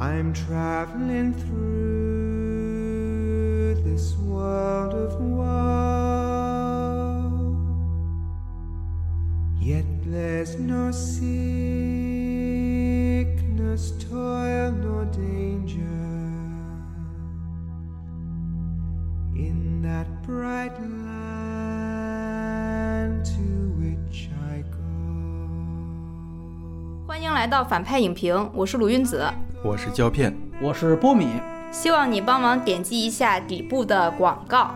I'm traveling through this world of woe. Yet there's no sickness, 到反派影评，我是鲁云子，我是胶片，我是波米，希望你帮忙点击一下底部的广告。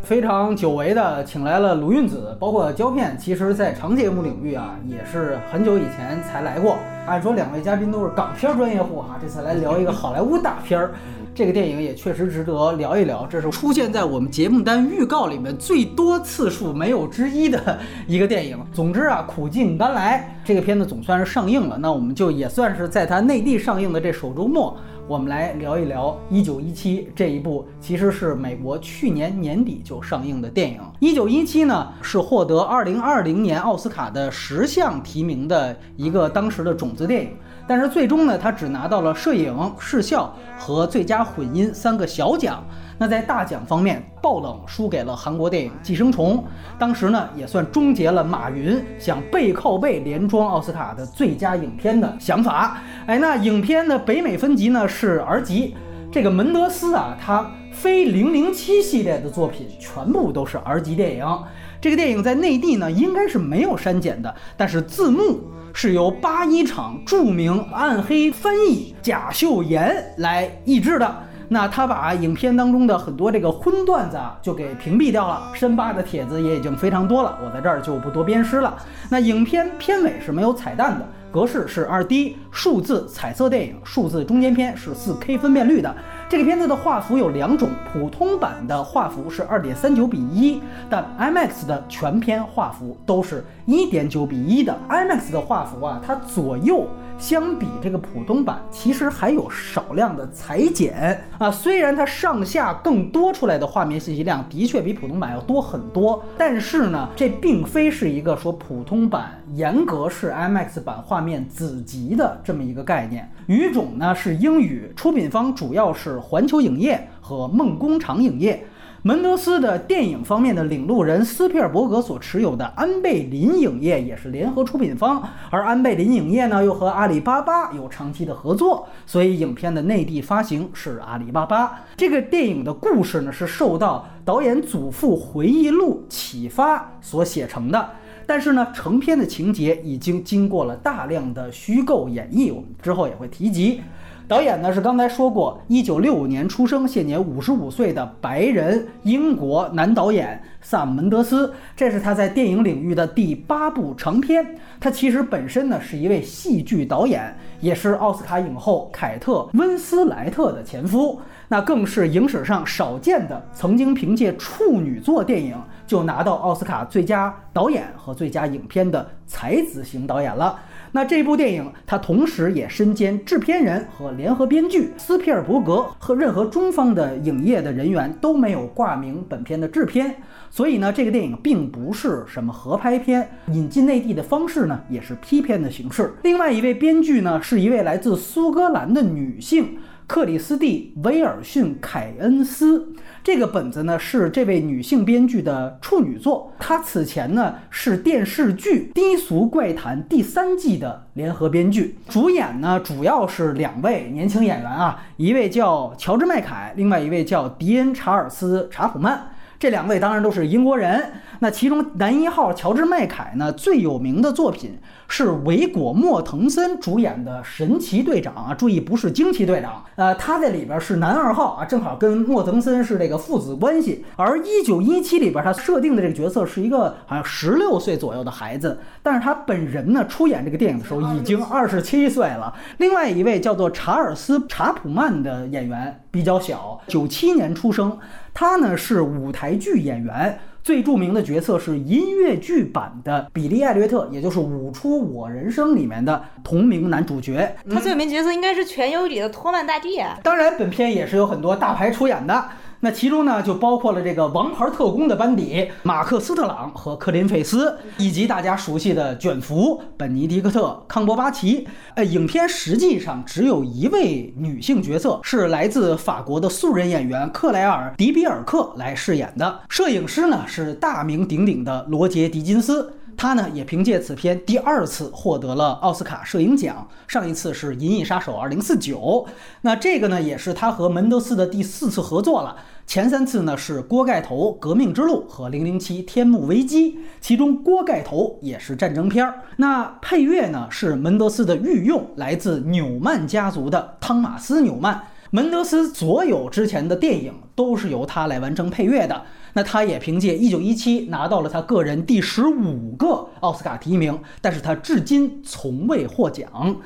非常久违的请来了鲁韵子，包括胶片，其实在长节目领域啊，也是很久以前才来过。按说两位嘉宾都是港片专业户哈，这次来聊一个好莱坞大片儿。这个电影也确实值得聊一聊，这是出现在我们节目单预告里面最多次数没有之一的 一个电影。总之啊，苦尽甘来，这个片子总算是上映了。那我们就也算是在它内地上映的这首周末，我们来聊一聊《一九一七》这一部，其实是美国去年年底就上映的电影。《一九一七》呢是获得二零二零年奥斯卡的十项提名的一个当时的种子电影。但是最终呢，他只拿到了摄影、视效和最佳混音三个小奖。那在大奖方面，爆冷输给了韩国电影《寄生虫》，当时呢也算终结了马云想背靠背连庄奥斯卡的最佳影片的想法。哎，那影片的北美分级呢是 R 级。这个门德斯啊，他非零零七系列的作品全部都是 R 级电影。这个电影在内地呢应该是没有删减的，但是字幕。是由八一厂著名暗黑翻译贾秀妍来译制的。那他把影片当中的很多这个荤段子啊，就给屏蔽掉了。深扒的帖子也已经非常多了，我在这儿就不多编诗了。那影片片尾是没有彩蛋的，格式是二 D 数字彩色电影，数字中间片是四 K 分辨率的。这个片子的画幅有两种，普通版的画幅是二点三九比一，但 IMAX 的全片画幅都是一点九比一的。IMAX 的画幅啊，它左右相比这个普通版其实还有少量的裁剪啊。虽然它上下更多出来的画面信息量的确比普通版要多很多，但是呢，这并非是一个说普通版严格是 IMAX 版画面子集的这么一个概念。语种呢是英语，出品方主要是环球影业和梦工厂影业。门德斯的电影方面的领路人斯皮尔伯格所持有的安倍林影业也是联合出品方，而安倍林影业呢又和阿里巴巴有长期的合作，所以影片的内地发行是阿里巴巴。这个电影的故事呢是受到导演祖父回忆录启发所写成的。但是呢，成片的情节已经经过了大量的虚构演绎，我们之后也会提及。导演呢是刚才说过，一九六五年出生，现年五十五岁的白人英国男导演萨姆门德斯，这是他在电影领域的第八部长片。他其实本身呢是一位戏剧导演，也是奥斯卡影后凯特温斯莱特的前夫，那更是影史上少见的曾经凭借处女作电影就拿到奥斯卡最佳导演和最佳影片的才子型导演了。那这部电影，他同时也身兼制片人和联合编剧。斯皮尔伯格和任何中方的影业的人员都没有挂名本片的制片，所以呢，这个电影并不是什么合拍片。引进内地的方式呢，也是批片的形式。另外一位编剧呢，是一位来自苏格兰的女性。克里斯蒂·威尔逊·凯恩斯，这个本子呢是这位女性编剧的处女作。她此前呢是电视剧《低俗怪谈》第三季的联合编剧，主演呢主要是两位年轻演员啊，一位叫乔治·麦凯，另外一位叫迪恩·查尔斯·查普曼。这两位当然都是英国人。那其中男一号乔治·麦凯呢，最有名的作品是维果·莫腾森主演的《神奇队长》啊，注意不是惊奇队长。呃，他在里边是男二号啊，正好跟莫腾森是这个父子关系。而《一九一七》里边他设定的这个角色是一个好像十六岁左右的孩子，但是他本人呢出演这个电影的时候已经二十七岁了。另外一位叫做查尔斯·查普曼的演员比较小，九七年出生，他呢是舞台剧演员。最著名的角色是音乐剧版的比利·艾略特，也就是《舞出我人生》里面的同名男主角。他最有名角色应该是《全游》里的托曼大帝。当然，本片也是有很多大牌出演的。那其中呢，就包括了这个王牌特工的班底，马克·斯特朗和克林·费斯，以及大家熟悉的卷福本尼迪克特·康伯巴奇。呃，影片实际上只有一位女性角色，是来自法国的素人演员克莱尔·迪比尔克来饰演的。摄影师呢是大名鼎鼎的罗杰·狄金斯。他呢也凭借此片第二次获得了奥斯卡摄影奖，上一次是《银翼杀手2049》，那这个呢也是他和门德斯的第四次合作了。前三次呢是《锅盖头：革命之路》和《零零七：天幕危机》，其中《锅盖头》也是战争片儿。那配乐呢是门德斯的御用，来自纽曼家族的汤马斯·纽曼。门德斯所有之前的电影都是由他来完成配乐的。那他也凭借《一九一七》拿到了他个人第十五个奥斯卡提名，但是他至今从未获奖。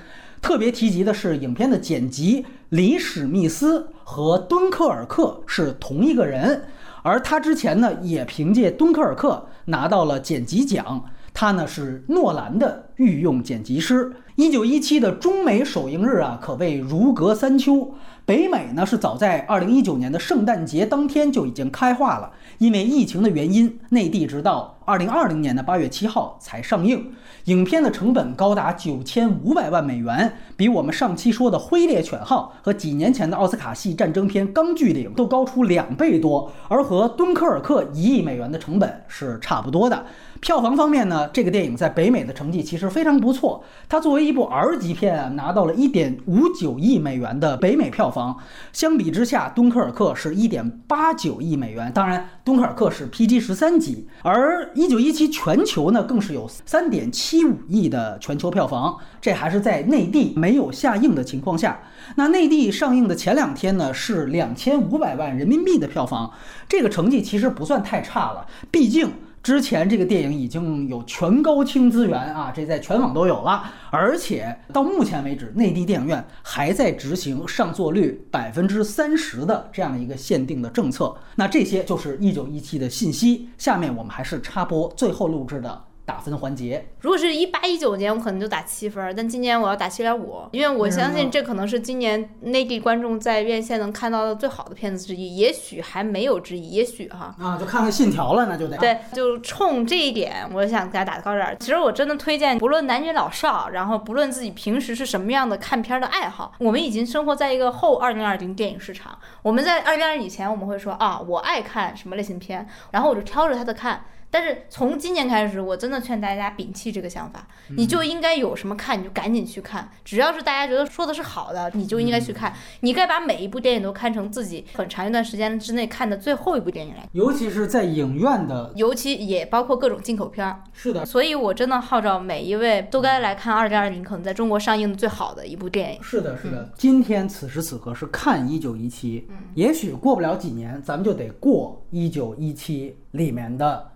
特别提及的是，影片的剪辑李史密斯和敦刻尔克是同一个人，而他之前呢也凭借敦刻尔克拿到了剪辑奖。他呢是诺兰的御用剪辑师。一九一七的中美首映日啊，可谓如隔三秋。北美呢是早在二零一九年的圣诞节当天就已经开画了，因为疫情的原因，内地直到二零二零年的八月七号才上映。影片的成本高达九千五百万美元，比我们上期说的《灰猎犬号》和几年前的奥斯卡系战争片《钢锯岭》都高出两倍多，而和《敦刻尔克》一亿美元的成本是差不多的。票房方面呢，这个电影在北美的成绩其实非常不错。它作为一部 R 级片啊，拿到了一点五九亿美元的北美票房。相比之下，《敦刻尔克》是一点八九亿美元。当然，《敦刻尔克》是 PG 十三级，而《一九一七》全球呢更是有三点七五亿的全球票房。这还是在内地没有下映的情况下。那内地上映的前两天呢，是两千五百万人民币的票房，这个成绩其实不算太差了。毕竟。之前这个电影已经有全高清资源啊，这在全网都有了，而且到目前为止，内地电影院还在执行上座率百分之三十的这样一个限定的政策。那这些就是一九一七的信息。下面我们还是插播最后录制的。打分环节，如果是一八一九年，我可能就打七分，但今年我要打七点五，因为我相信这可能是今年内地观众在院线能看到的最好的片子之一，也许还没有之一，也许哈啊，就看看《信条》了，那就得对，就冲这一点，我想给他打高点。其实我真的推荐，不论男女老少，然后不论自己平时是什么样的看片的爱好，我们已经生活在一个后二零二零电影市场。我们在二零二零以前，我们会说啊，我爱看什么类型片，然后我就挑着它的看。但是从今年开始，我真的劝大家摒弃这个想法，你就应该有什么看你就赶紧去看，只要是大家觉得说的是好的，你就应该去看。你该把每一部电影都看成自己很长一段时间之内看的最后一部电影来。尤其是在影院的，尤其也包括各种进口片儿。是的，所以我真的号召每一位都该来看二零二零可能在中国上映的最好的一部电影。是的，是的。今天此时此刻是看一九一七，也许过不了几年，咱们就得过一九一七里面的。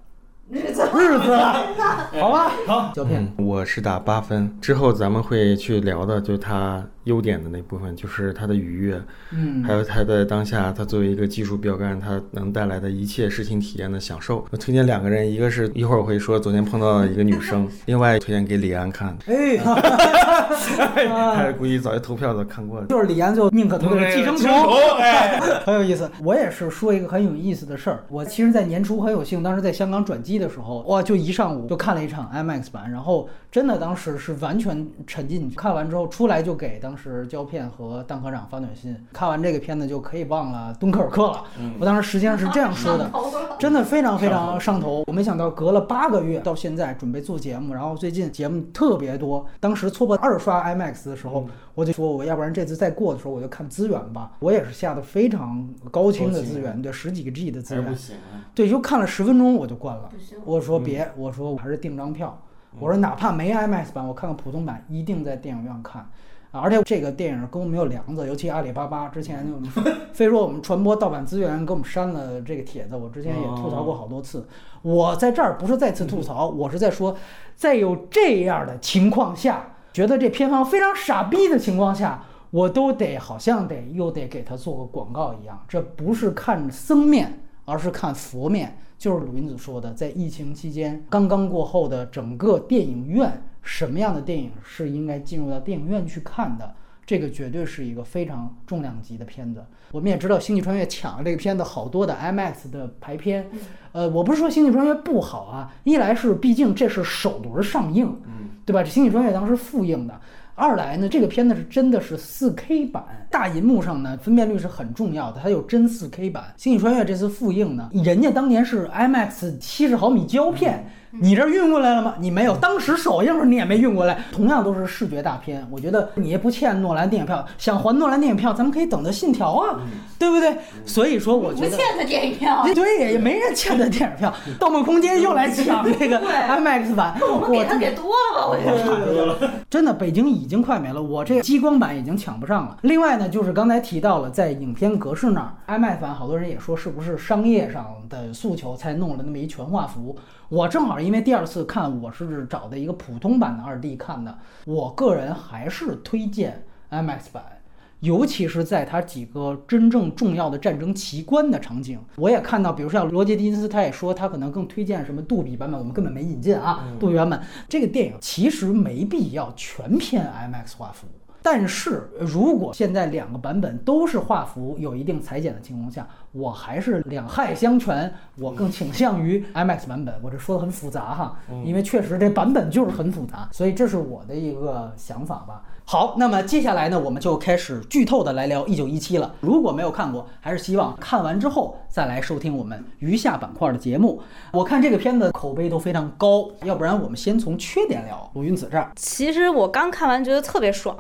日子，日子，好吧，好，胶片，我是打八分。之后咱们会去聊的，就是他优点的那部分，就是他的愉悦，嗯，还有他在当下，他作为一个技术标杆，他能带来的一切视听体验的享受。我推荐两个人，一个是一会儿我会说昨天碰到的一个女生，另外推荐给李安看。哎，还是故意早就投票都看过了。就是李安就宁可投给寄生虫，哎，很有意思。我也是说一个很有意思的事儿。我其实，在年初很有幸，当时在香港转机的时候，哇，就一上午就看了一场 IMAX 版，然后真的当时是完全沉浸。看完之后出来就给当时胶片和蛋科长发短信，看完这个片子就可以忘了敦刻尔克了。我当时实际上是这样说的，真的非常非常上头。我没想到隔了八个月到现在准备做节目，然后最近节目特别多。当时错过二刷 IMAX 的时候，我就说我要不然这次再过的时候我就看资源吧。我也是下的非常高清的资源，对，十几个 G 的资源。对，就看了十分钟我就关了。我说别，我说我还是订张票。我说哪怕没 IMAX 版，我看看普通版，一定在电影院看。啊，而且这个电影跟我们有梁子，尤其阿里巴巴之前就 非说我们传播盗版资源，给我们删了这个帖子。我之前也吐槽过好多次。我在这儿不是再次吐槽，我是在说，在有这样的情况下，觉得这片方非常傻逼的情况下，我都得好像得又得给他做个广告一样。这不是看僧面，而是看佛面。就是鲁云子说的，在疫情期间刚刚过后的整个电影院，什么样的电影是应该进入到电影院去看的？这个绝对是一个非常重量级的片子。我们也知道《星际穿越》抢了这个片子好多的 IMAX 的排片，呃，我不是说《星际穿越》不好啊，一来是毕竟这是首轮上映，对吧？这《星际穿越》当时复映的。二来呢，这个片子是真的是四 K 版，大银幕上呢分辨率是很重要的，它有真四 K 版。《星际穿越》这次复映呢，人家当年是 IMAX 七十毫米胶片，你这运过来了吗？你没有，当时首映时你也没运过来。同样都是视觉大片，我觉得你也不欠诺兰电影票，想还诺兰电影票，咱们可以等着《信条》啊，对不对？所以说，我觉得不欠他电影票。对，也没人欠他电影票，《盗梦空间》又来抢这个 IMAX 版，我们给他给多了吧？我觉得。真的，北京已经快没了，我这激光版已经抢不上了。另外呢，就是刚才提到了，在影片格式那儿，IMAX 版好多人也说是不是商业上的诉求才弄了那么一全画幅。我正好因为第二次看，我是找的一个普通版的二 D 看的，我个人还是推荐 IMAX 版。尤其是在它几个真正重要的战争奇观的场景，我也看到，比如像罗杰·狄金斯，他也说他可能更推荐什么杜比版本，我们根本没引进啊，杜比版本这个电影其实没必要全片 IMAX 画幅。但是如果现在两个版本都是画幅有一定裁剪的情况下，我还是两害相权，我更倾向于 IMAX 版本。我这说的很复杂哈，因为确实这版本就是很复杂，所以这是我的一个想法吧。好，那么接下来呢，我们就开始剧透的来聊《一九一七》了。如果没有看过，还是希望看完之后再来收听我们余下板块的节目。我看这个片子口碑都非常高，要不然我们先从缺点聊。鲁云子这儿，其实我刚看完觉得特别爽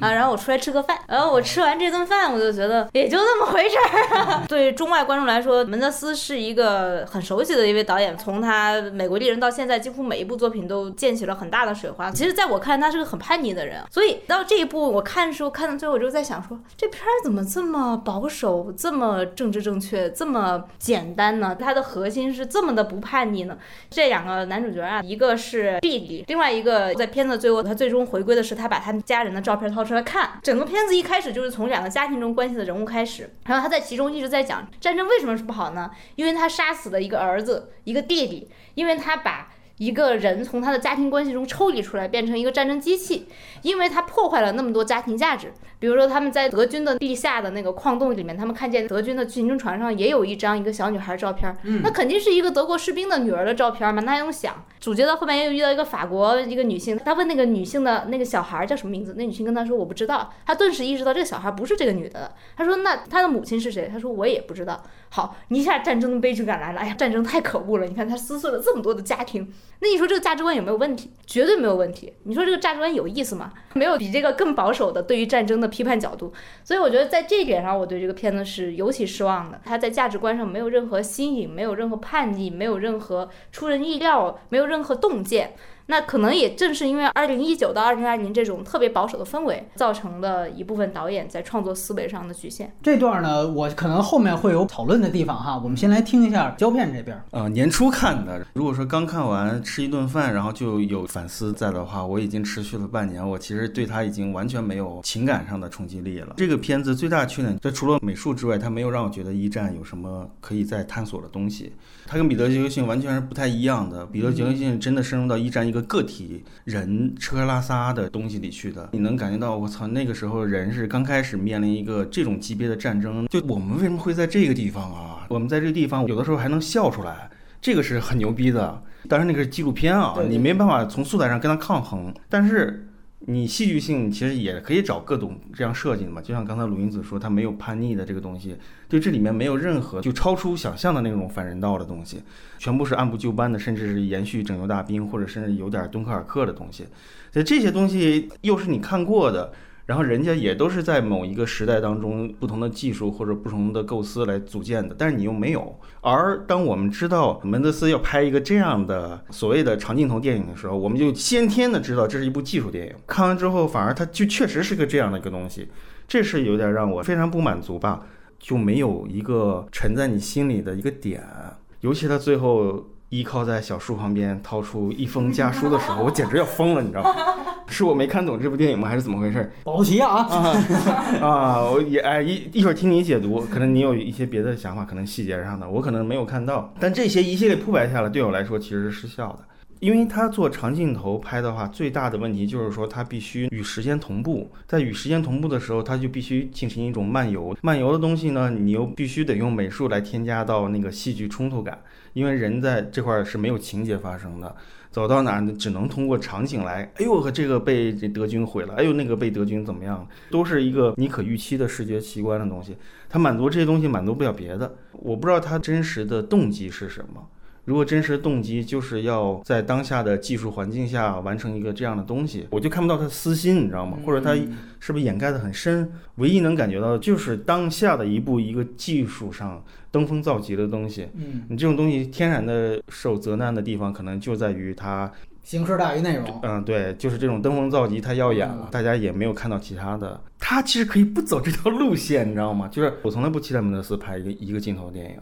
啊，然后我出来吃个饭，然后我吃完这顿饭，我就觉得也就那么回事儿。对中外观众来说，门德斯是一个很熟悉的一位导演，从他《美国丽人》到现在，几乎每一部作品都溅起了很大的水花。其实，在我看来，他是个很叛逆的人，所以到这一步我看的时候，看到最后我就在想说，这片儿怎么这么保守，这么政治正确，这么简单呢？它的核心是这么的不叛逆呢？这两个男主角啊，一个是弟弟另外一个在片子最后，他最终回归的是他把他家人的照片掏出来看。整个片子一开始就是从两个家庭中关系的人物开始，然后他在其中一直在讲战争为什么是不好呢？因为他杀死了一个儿子，一个弟弟，因为他把。一个人从他的家庭关系中抽离出来，变成一个战争机器，因为他破坏了那么多家庭价值。比如说，他们在德军的地下的那个矿洞里面，他们看见德军的行军船上也有一张一个小女孩照片，那肯定是一个德国士兵的女儿的照片嘛？那还用想？主角到后面又遇到一个法国一个女性，他问那个女性的那个小孩叫什么名字，那女性跟他说我不知道，他顿时意识到这个小孩不是这个女的。他说那他的母亲是谁？他说我也不知道。好，一下战争的悲剧感来了。哎呀，战争太可恶了！你看他撕碎了这么多的家庭，那你说这个价值观有没有问题？绝对没有问题。你说这个价值观有意思吗？没有比这个更保守的对于战争的批判角度。所以我觉得在这一点上，我对这个片子是尤其失望的。它在价值观上没有任何新颖，没有任何叛逆，没有任何出人意料，没有任何洞见。那可能也正是因为二零一九到二零二零这种特别保守的氛围，造成的一部分导演在创作思维上的局限。这段呢，我可能后面会有讨论的地方哈。我们先来听一下胶片这边。呃，年初看的，如果说刚看完吃一顿饭，然后就有反思在的话，我已经持续了半年，我其实对它已经完全没有情感上的冲击力了。这个片子最大的缺点，这除了美术之外，它没有让我觉得一战有什么可以再探索的东西。它跟彼得·杰克逊完全是不太一样的。彼得·杰克逊真的深入到一战一个个体人吃喝拉撒的东西里去的，你能感觉到，我操，那个时候人是刚开始面临一个这种级别的战争，就我们为什么会在这个地方啊？我们在这个地方有的时候还能笑出来，这个是很牛逼的。当然那个是纪录片啊，你没办法从素材上跟它抗衡，但是。你戏剧性其实也可以找各种这样设计的嘛，就像刚才鲁云子说，他没有叛逆的这个东西，就这里面没有任何就超出想象的那种反人道的东西，全部是按部就班的，甚至是延续《拯救大兵》或者甚至有点敦刻尔克的东西，所以这些东西又是你看过的。然后人家也都是在某一个时代当中不同的技术或者不同的构思来组建的，但是你又没有。而当我们知道门德斯要拍一个这样的所谓的长镜头电影的时候，我们就先天的知道这是一部技术电影。看完之后，反而它就确实是个这样的一个东西，这是有点让我非常不满足吧，就没有一个沉在你心里的一个点。尤其他最后依靠在小树旁边掏出一封家书的时候，我简直要疯了，你知道吗？是我没看懂这部电影吗？还是怎么回事？保齐啊 啊！我也哎一一会儿听你解读，可能你有一些别的想法，可能细节上的我可能没有看到。但这些一系列铺排下来，对我来说其实是失效的。因为他做长镜头拍的话，最大的问题就是说他必须与时间同步，在与时间同步的时候，他就必须进行一种漫游。漫游的东西呢，你又必须得用美术来添加到那个戏剧冲突感，因为人在这块是没有情节发生的。走到哪儿只能通过场景来，哎呦，这个被德军毁了，哎呦，那个被德军怎么样，都是一个你可预期的视觉奇观的东西。它满足这些东西，满足不了别的。我不知道他真实的动机是什么。如果真实的动机就是要在当下的技术环境下完成一个这样的东西，我就看不到他私心，你知道吗？或者他是不是掩盖的很深？唯一能感觉到的就是当下的一部一个技术上登峰造极的东西。嗯，你这种东西天然的受责难的地方，可能就在于它形式大于内容。嗯，对，就是这种登峰造极太耀眼了，大家也没有看到其他的。他其实可以不走这条路线，你知道吗？就是我从来不期待门德斯拍一个一个镜头电影。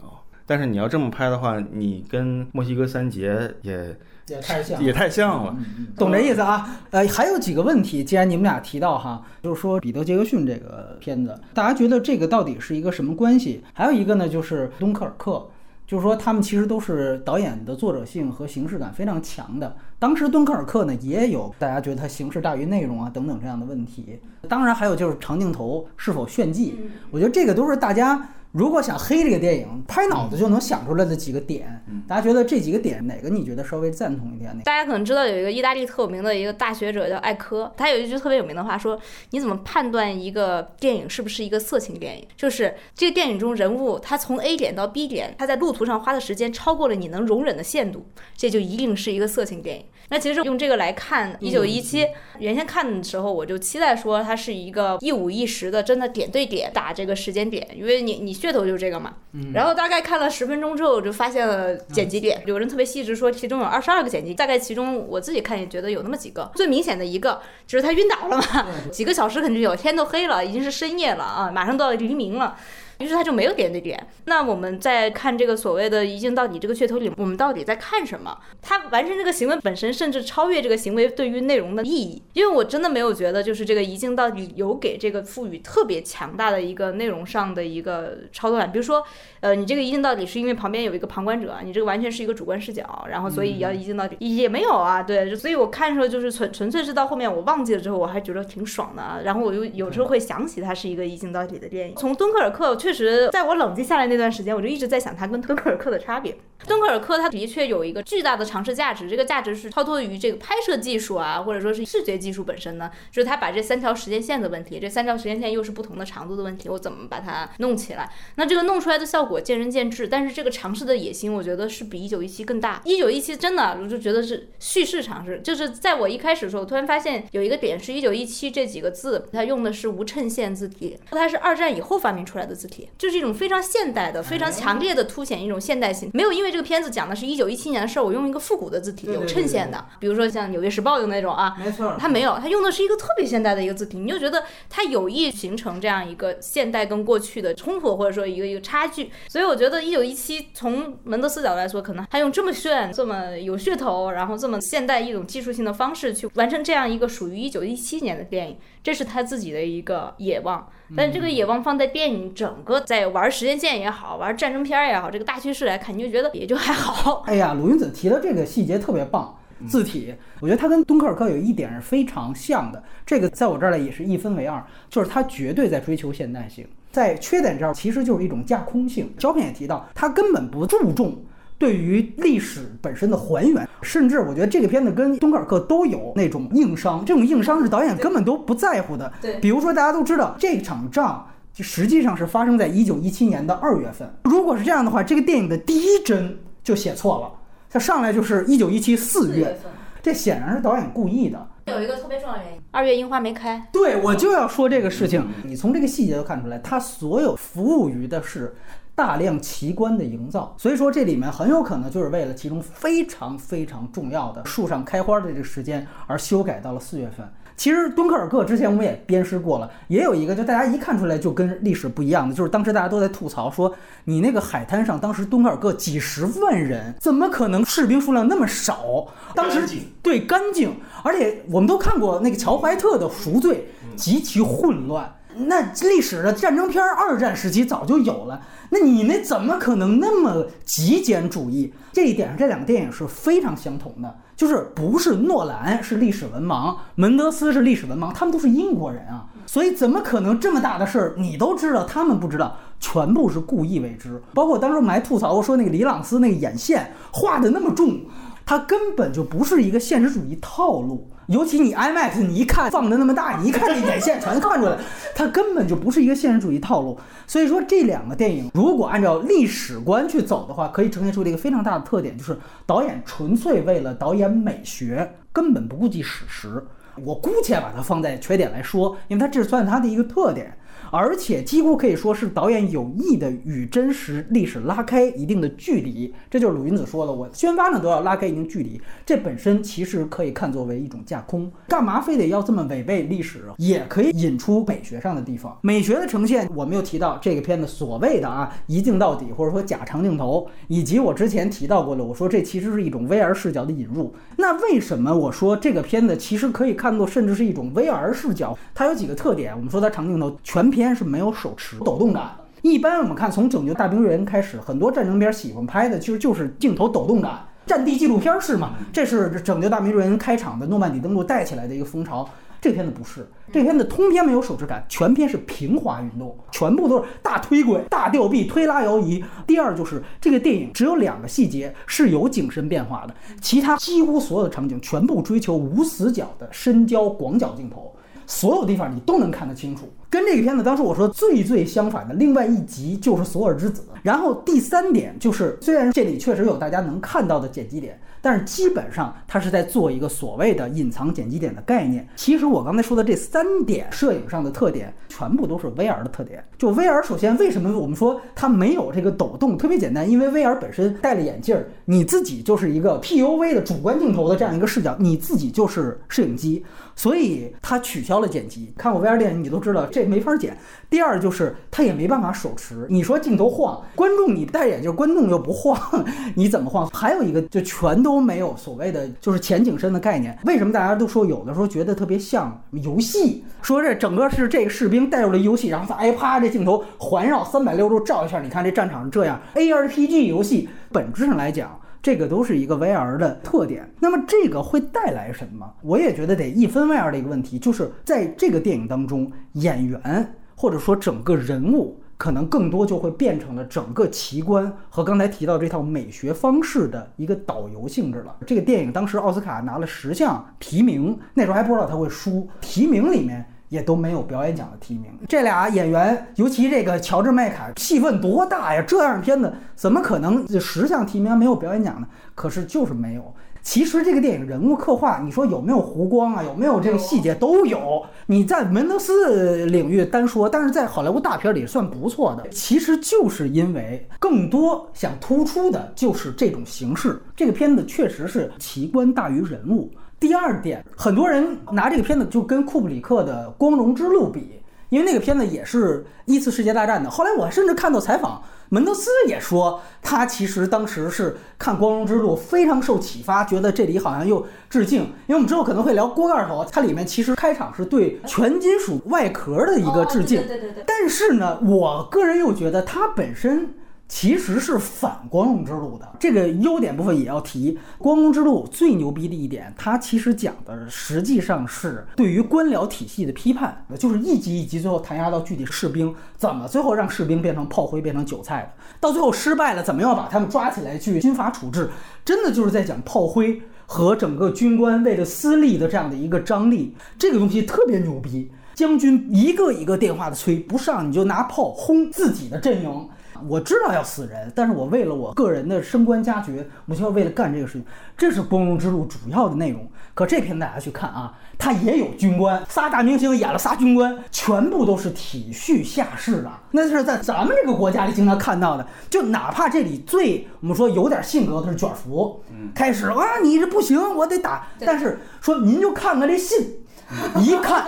但是你要这么拍的话，你跟墨西哥三杰也也太像，也太像了，懂这意思啊？呃，还有几个问题，既然你们俩提到哈，就是说彼得·杰克逊这个片子，大家觉得这个到底是一个什么关系？还有一个呢，就是敦刻尔克，就是说他们其实都是导演的作者性和形式感非常强的。当时敦刻尔克呢也有大家觉得它形式大于内容啊等等这样的问题。当然还有就是长镜头是否炫技，我觉得这个都是大家。如果想黑这个电影，拍脑子就能想出来的几个点，大家觉得这几个点哪个你觉得稍微赞同一点？大家可能知道有一个意大利特有名的一个大学者叫艾科，他有一句特别有名的话说：“你怎么判断一个电影是不是一个色情电影？就是这个电影中人物他从 A 点到 B 点，他在路途上花的时间超过了你能容忍的限度，这就一定是一个色情电影。”那其实用这个来看《一九一七》，原先看的时候我就期待说它是一个一五一十的，真的点对点打这个时间点，因为你你噱头就是这个嘛。然后大概看了十分钟之后，我就发现了剪辑点，有人特别细致说其中有二十二个剪辑，大概其中我自己看也觉得有那么几个。最明显的一个就是他晕倒了嘛，几个小时肯定有，天都黑了，已经是深夜了啊，马上都要黎明了。于是他就没有点对点。那我们在看这个所谓的一镜到底这个噱头里，我们到底在看什么？他完成这个行为本身，甚至超越这个行为对于内容的意义。因为我真的没有觉得，就是这个一镜到底有给这个赋予特别强大的一个内容上的一个操作感。比如说，呃，你这个一镜到底是因为旁边有一个旁观者，你这个完全是一个主观视角，然后所以要一镜到底也没有啊。对，所以我看的时候就是纯纯粹是到后面我忘记了之后，我还觉得挺爽的。然后我又有时候会想起它是一个一镜到底的电影。从敦刻尔克。确实，在我冷静下来那段时间，我就一直在想它跟敦刻尔克的差别。敦刻尔克它的确有一个巨大的尝试价值，这个价值是超脱于这个拍摄技术啊，或者说是视觉技术本身呢，就是它把这三条时间线的问题，这三条时间线又是不同的长度的问题，我怎么把它弄起来？那这个弄出来的效果见仁见智，但是这个尝试的野心，我觉得是比一九一七更大。一九一七真的，我就觉得是叙事尝试，就是在我一开始的时候，突然发现有一个点是一九一七这几个字，它用的是无衬线字体，它是二战以后发明出来的字体。就是一种非常现代的、非常强烈的凸显一种现代性，没有因为这个片子讲的是一九一七年的事儿，我用一个复古的字体，有衬线的，比如说像《纽约时报》用那种啊，没错，它没有，它用的是一个特别现代的一个字体，你就觉得它有意形成这样一个现代跟过去的冲突，或者说一个一个差距。所以我觉得一九一七从门德斯角度来说，可能他用这么炫、这么有噱头，然后这么现代一种技术性的方式去完成这样一个属于一九一七年的电影，这是他自己的一个野望。但这个野望放在电影整个在玩时间线也好，玩战争片也好，这个大趋势来看，你就觉得也就还好。哎呀，鲁云子提的这个细节特别棒，字体，我觉得它跟敦刻尔克有一点是非常像的。这个在我这儿呢也是一分为二，就是它绝对在追求现代性，在缺点这儿其实就是一种架空性。胶片也提到，它根本不注重。对于历史本身的还原，甚至我觉得这个片子跟敦刻尔克都有那种硬伤，这种硬伤是导演根本都不在乎的。对，比如说大家都知道这场仗就实际上是发生在一九一七年的二月份。如果是这样的话，这个电影的第一帧就写错了，它上来就是一九一七四月，这显然是导演故意的。有一个特别重要原因，二月樱花没开。对，我就要说这个事情。你从这个细节就看出来，它所有服务于的是。大量奇观的营造，所以说这里面很有可能就是为了其中非常非常重要的树上开花的这个时间而修改到了四月份。其实敦刻尔克之前我们也鞭尸过了，也有一个就大家一看出来就跟历史不一样的，就是当时大家都在吐槽说，你那个海滩上当时敦刻尔克几十万人，怎么可能士兵数量那么少？当时对干净，而且我们都看过那个乔怀特的赎罪，极其混乱。那历史的战争片，二战时期早就有了。那你那怎么可能那么极简主义？这一点上，这两个电影是非常相同的，就是不是诺兰是历史文盲，门德斯是历史文盲，他们都是英国人啊，所以怎么可能这么大的事儿你都知道，他们不知道？全部是故意为之。包括当时我们还吐槽过，说那个李朗斯那个眼线画的那么重，它根本就不是一个现实主义套路。尤其你 IMAX，你一看放的那么大，你一看那眼线全看出来，它根本就不是一个现实主义套路。所以说这两个电影如果按照历史观去走的话，可以呈现出一个非常大的特点，就是导演纯粹为了导演美学，根本不顾及史实。我姑且把它放在缺点来说，因为它这算它的一个特点。而且几乎可以说是导演有意的与真实历史拉开一定的距离，这就是鲁云子说的，我宣发呢都要拉开一定距离，这本身其实可以看作为一种架空，干嘛非得要这么违背历史？也可以引出美学上的地方，美学的呈现，我们又提到这个片子所谓的啊一镜到底，或者说假长镜头，以及我之前提到过的，我说这其实是一种 VR 视角的引入。那为什么我说这个片子其实可以看作甚至是一种 VR 视角？它有几个特点，我们说它长镜头全。片是没有手持抖动感。一般我们看从《拯救大兵瑞恩》开始，很多战争片喜欢拍的其实就是镜头抖动感。战地纪录片是嘛？这是《拯救大兵瑞恩》开场的诺曼底登陆带起来的一个风潮。这片子不是，这片子通篇没有手持感，全片是平滑运动，全部都是大推轨、大吊臂、推拉摇移。第二就是这个电影只有两个细节是有景深变化的，其他几乎所有的场景全部追求无死角的深焦广角镜头。所有地方你都能看得清楚，跟这个片子当时我说最最相反的另外一集就是《索尔之子》。然后第三点就是，虽然这里确实有大家能看到的剪辑点，但是基本上它是在做一个所谓的隐藏剪辑点的概念。其实我刚才说的这三点摄影上的特点，全部都是 VR 的特点。就 VR，首先为什么我们说它没有这个抖动？特别简单，因为 VR 本身戴了眼镜儿，你自己就是一个 PUV 的主观镜头的这样一个视角，你自己就是摄影机。所以它取消了剪辑，看过 VR 电影你都知道这没法剪。第二就是它也没办法手持，你说镜头晃，观众你戴眼镜，观众又不晃，你怎么晃？还有一个就全都都没有所谓的就是前景深的概念。为什么大家都说有的时候觉得特别像游戏？说这整个是这个士兵带入了游戏，然后他哎啪这镜头环绕三百六十度照一下，你看这战场是这样。ARPG 游戏本质上来讲。这个都是一个 VR 的特点，那么这个会带来什么？我也觉得得一分为二的一个问题，就是在这个电影当中，演员或者说整个人物，可能更多就会变成了整个奇观和刚才提到这套美学方式的一个导游性质了。这个电影当时奥斯卡拿了十项提名，那时候还不知道他会输，提名里面。也都没有表演奖的提名。这俩演员，尤其这个乔治麦卡，戏份多大呀？这样的片子怎么可能十项提名没有表演奖呢？可是就是没有。其实这个电影人物刻画，你说有没有弧光啊？有没有这个细节都有。你在门德斯领域单说，但是在好莱坞大片里算不错的。其实就是因为更多想突出的就是这种形式。这个片子确实是奇观大于人物。第二点，很多人拿这个片子就跟库布里克的《光荣之路》比，因为那个片子也是一次世界大战的。后来我甚至看到采访，门德斯也说，他其实当时是看《光荣之路》非常受启发，觉得这里好像又致敬。因为我们之后可能会聊锅盖头，它里面其实开场是对全金属外壳的一个致敬。对对对。但是呢，我个人又觉得它本身。其实是反光荣之路的这个优点部分也要提。光荣之路最牛逼的一点，它其实讲的实际上是对于官僚体系的批判，就是一级一级最后弹压到具体士兵怎么最后让士兵变成炮灰、变成韭菜的，到最后失败了，怎么样把他们抓起来去军法处置，真的就是在讲炮灰和整个军官为了私利的这样的一个张力。这个东西特别牛逼，将军一个一个电话的催，不上你就拿炮轰自己的阵营。我知道要死人，但是我为了我个人的升官加爵，我就要为了干这个事情，这是光荣之路主要的内容。可这片大家去看啊，他也有军官，仨大明星演了仨军官，全部都是体恤下士的，那是在咱们这个国家里经常看到的。就哪怕这里最我们说有点性格的是卷福，开始啊你这不行，我得打。但是说您就看看这信。一看，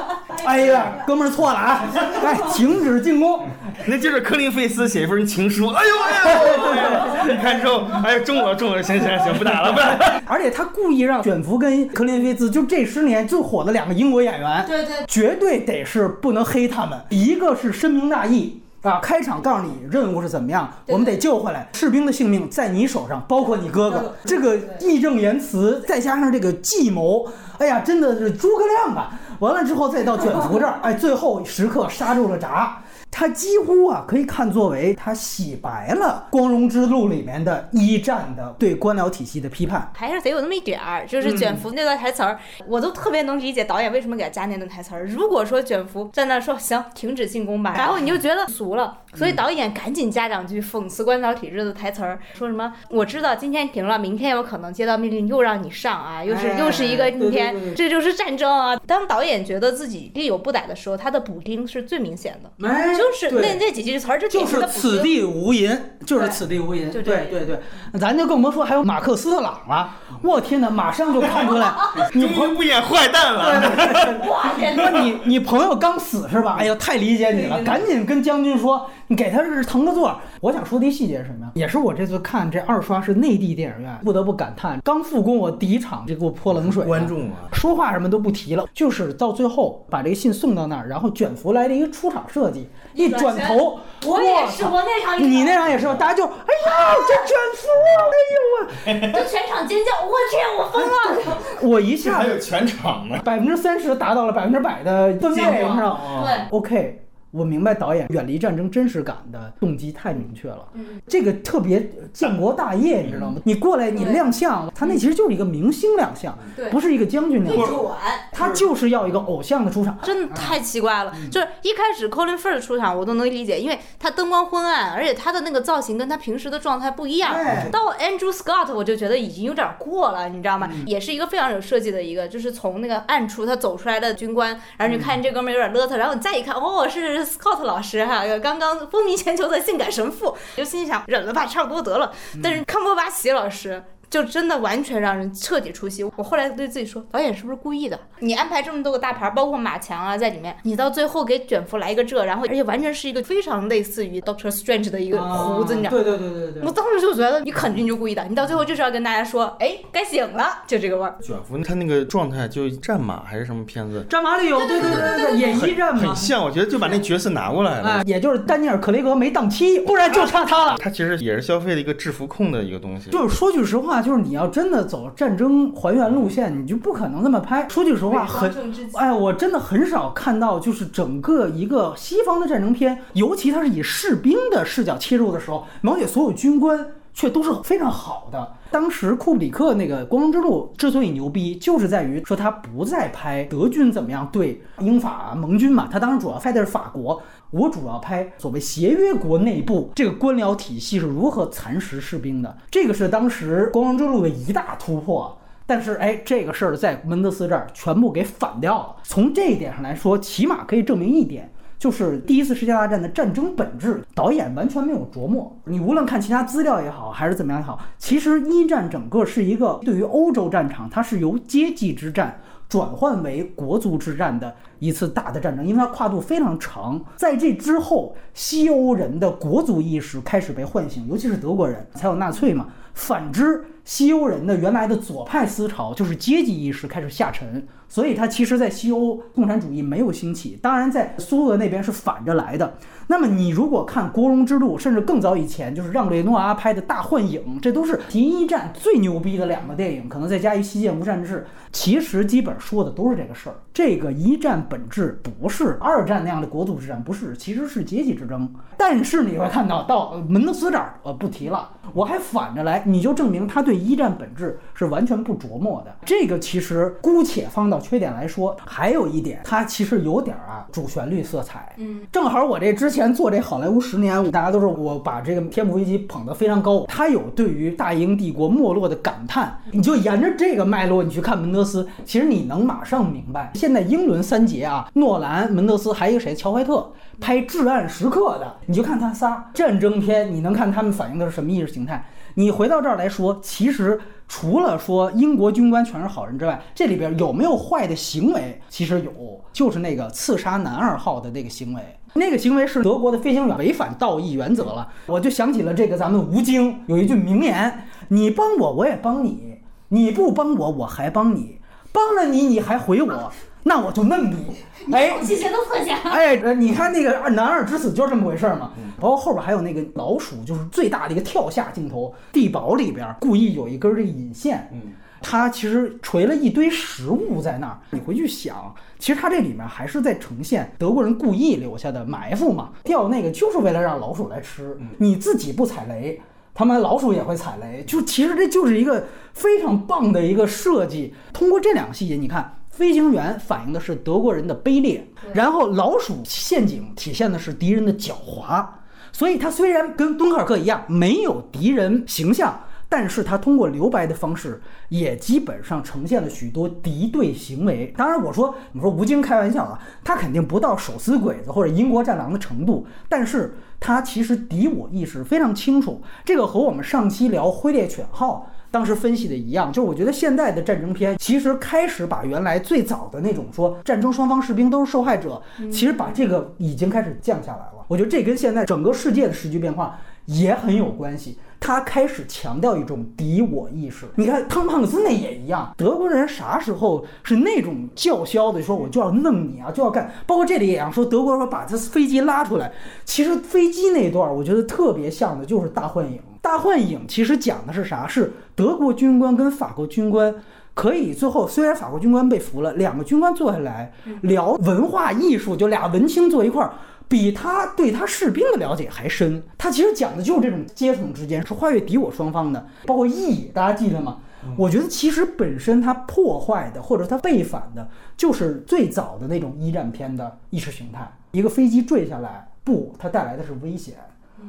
哎呀，哥们儿错了啊！哎，停止进攻。那就是科林费斯写一封情书，哎呦哎呦哎呦！一看之后，哎呀中了中了，行行行，不打了不打了。而且他故意让卷福跟克林菲斯就这十年最火的两个英国演员，对对，绝对得是不能黑他们。一个是深明大义啊，开场告诉你任务是怎么样，我们得救回来，士兵的性命在你手上，包括你哥哥。这个义正言辞，再加上这个计谋，哎呀，真的是诸葛亮啊！完了之后再到卷福这儿，哎，最后时刻刹住了闸。他几乎啊可以看作为他洗白了《光荣之路》里面的一战的对官僚体系的批判。还是得有那么一点儿，就是卷福那段台词儿，我都特别能理解导演为什么给他加那段台词儿。如果说卷福在那说行，停止进攻吧，然后你就觉得俗了，所以导演赶紧加两句讽刺官僚体制的台词儿，说什么我知道今天停了，明天有可能接到命令又让你上啊，又是哎又是一个今对对天对对，这就是战争啊。当导演觉得自己力有不逮的时候，他的补丁是最明显的，哎就是那那几句词儿，这就典型的补是此。地无银，就是此地无银。就这对对对，咱就更甭说还有马克思特朗了。我天哪，马上就看出来，你朋友不演坏蛋了。哇天那你你朋友刚死是吧？哎呀，太理解你了，赶紧跟将军说，你给他是腾个座儿。我想说的一细节是什么呀？也是我这次看这二刷是内地电影院，不得不感叹，刚复工我第一场就给我泼冷水。观众啊，说话什么都不提了，就是到最后把这个信送到那儿，然后卷福来了一个出场设计，一转头，我也是，我那场也是你那场也是？大家就哎呀，这卷福啊，哎呦啊！就全场尖叫，我天，我疯了！我一下还有全场呢。百分之三十达到了百分之百的分位，进步你知道吗？哦对，OK，我明白导演远离战争真实感的动机太明确了。嗯这个特别建国大业，你知道吗？你过来你亮相，他那其实就是一个明星亮相，对不是一个将军亮相，转，他就是要一个偶像的出场。真的太奇怪了。就是一开始 Colin Firth 出场，我都能理解，因为他灯光昏暗，而且他的那个造型跟他平时的状态不一样哎。到 Andrew Scott，我就觉得已经有点过了，你知道吗？也是一个非常有设计的一个，就是从那个暗处他走出来的军官，然后你看这哥们儿有点邋遢，然后你再一看，哦，是 Scott 老师哈，刚刚风靡全球的性感神父，就心想忍了吧，差不多得了。但是康波巴奇老师。就真的完全让人彻底出戏。我后来对自己说，导演是不是故意的？你安排这么多个大牌，包括马强啊在里面，你到最后给卷福来一个这，然后而且完全是一个非常类似于 Doctor Strange 的一个胡子，你知道吗？对对对对对我当时就觉得你肯定就故意的，你到最后就是要跟大家说，哎，该醒了，就这个味儿。卷福他那个状态就战马还是什么片子，战马里有，对对对对对，演一战马很。像，我觉得就把那角色拿过来了。哎，也就是丹尼尔·克雷格没档期，不然就差他了。他其实也是消费的一个制服控的一个东西。就是说句实话，就是你要真的走战争还原路线，你就不可能那么拍。说句实话，很哎，我真的很少看到，就是整个一个西方的战争片，尤其它是以士兵的视角切入的时候，描写所有军官却都是非常好的。当时库布里克那个《光荣之路》之所以牛逼，就是在于说他不再拍德军怎么样对英法盟军嘛，他当时主要拍的是法国，我主要拍所谓协约国内部这个官僚体系是如何蚕食士兵的，这个是当时《光荣之路》的一大突破。但是，哎，这个事儿在门德斯这儿全部给反掉了。从这一点上来说，起码可以证明一点，就是第一次世界大战的战争本质，导演完全没有琢磨。你无论看其他资料也好，还是怎么样也好，其实一战整个是一个对于欧洲战场，它是由阶级之战转换为国族之战的一次大的战争，因为它跨度非常长。在这之后，西欧人的国族意识开始被唤醒，尤其是德国人，才有纳粹嘛。反之，西欧人的原来的左派思潮就是阶级意识开始下沉，所以它其实，在西欧共产主义没有兴起，当然在苏俄那边是反着来的。那么你如果看《国荣之路》，甚至更早以前，就是让·雷诺阿拍的《大幻影》，这都是第一战最牛逼的两个电影，可能再加一《西线无战事》，其实基本说的都是这个事儿。这个一战本质不是二战那样的国族之战，不是，其实是阶级之争。但是你会看到，到呃门德斯这儿，呃，不提了，我还反着来，你就证明他对一战本质是完全不琢磨的。这个其实姑且放到缺点来说，还有一点，它其实有点啊主旋律色彩。嗯，正好我这之前。前做这好莱坞十年，大家都说我把这个天幕危机捧得非常高，他有对于大英帝国没落的感叹。你就沿着这个脉络，你去看门德斯，其实你能马上明白，现在英伦三杰啊，诺兰、门德斯还有一个谁，乔怀特拍《至暗时刻》的，你就看他仨战争片，你能看他们反映的是什么意识形态？你回到这儿来说，其实除了说英国军官全是好人之外，这里边有没有坏的行为？其实有，就是那个刺杀男二号的那个行为。那个行为是德国的飞行员违反道义原则了。我就想起了这个咱们吴京有一句名言：“你帮我，我也帮你；你不帮我，我还帮你。帮了你，你还回我，那我就弄你。”哎，谢谢都特下。哎，呃你看那个男二之死就是这么回事儿嘛。包括后边还有那个老鼠，就是最大的一个跳下镜头，地堡里边故意有一根这个引线，嗯，它其实垂了一堆食物在那儿。你回去想，其实它这里面还是在呈现德国人故意留下的埋伏嘛，掉那个就是为了让老鼠来吃，你自己不踩雷。他们老鼠也会踩雷，就其实这就是一个非常棒的一个设计。通过这两个细节，你看飞行员反映的是德国人的卑劣，然后老鼠陷阱体现的是敌人的狡猾。所以它虽然跟敦刻尔克一样没有敌人形象，但是他通过留白的方式，也基本上呈现了许多敌对行为。当然，我说你说吴京开玩笑啊，他肯定不到手撕鬼子或者英国战狼的程度，但是他其实敌我意识非常清楚。这个和我们上期聊《灰猎犬号》。当时分析的一样，就是我觉得现在的战争片其实开始把原来最早的那种说战争双方士兵都是受害者，其实把这个已经开始降下来了。我觉得这跟现在整个世界的时局变化也很有关系。他开始强调一种敌我意识。你看汤姆汉克斯那也一样，德国人啥时候是那种叫嚣的说我就要弄你啊，就要干。包括这里也一样，说德国说把这飞机拉出来，其实飞机那段我觉得特别像的就是大幻影。大幻影其实讲的是啥？是德国军官跟法国军官可以最后，虽然法国军官被俘了，两个军官坐下来聊文化艺术，就俩文青坐一块儿，比他对他士兵的了解还深。他其实讲的就是这种阶层之间是跨越敌我双方的，包括义，大家记得吗？我觉得其实本身它破坏的或者它背反的，就是最早的那种一战片的意识形态。一个飞机坠下来，不，它带来的是危险。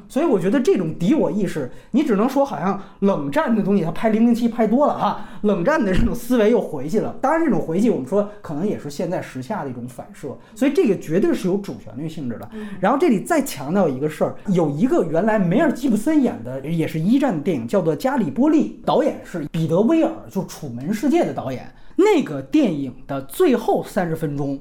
所以我觉得这种敌我意识，你只能说好像冷战的东西，他拍零零七拍多了哈，冷战的这种思维又回去了。当然，这种回去我们说可能也是现在时下的一种反射，所以这个绝对是有主旋律性质的。然后这里再强调一个事儿，有一个原来梅尔吉布森演的也是一战的电影，叫做《加里波利》，导演是彼得威尔，就《楚门世界》的导演。那个电影的最后三十分钟，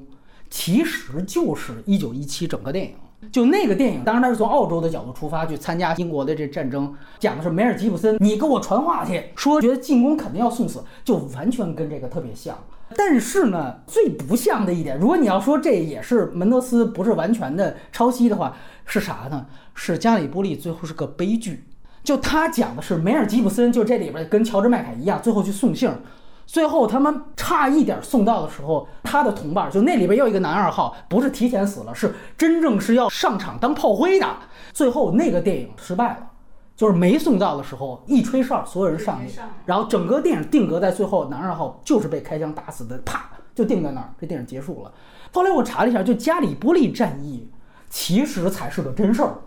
其实就是一九一七整个电影。就那个电影，当然他是从澳洲的角度出发去参加英国的这战争，讲的是梅尔吉布森，你给我传话去，说觉得进攻肯定要送死，就完全跟这个特别像。但是呢，最不像的一点，如果你要说这也是门德斯不是完全的抄袭的话，是啥呢？是加里波利最后是个悲剧。就他讲的是梅尔吉布森，就这里边跟乔治麦凯一样，最后去送信儿。最后他们差一点送到的时候，他的同伴就那里边又一个男二号，不是提前死了，是真正是要上场当炮灰的。最后那个电影失败了，就是没送到的时候一吹哨，所有人上去，然后整个电影定格在最后，男二号就是被开枪打死的，啪就定在那儿，这电影结束了。后来我查了一下，就加里波利战役其实才是个真事儿，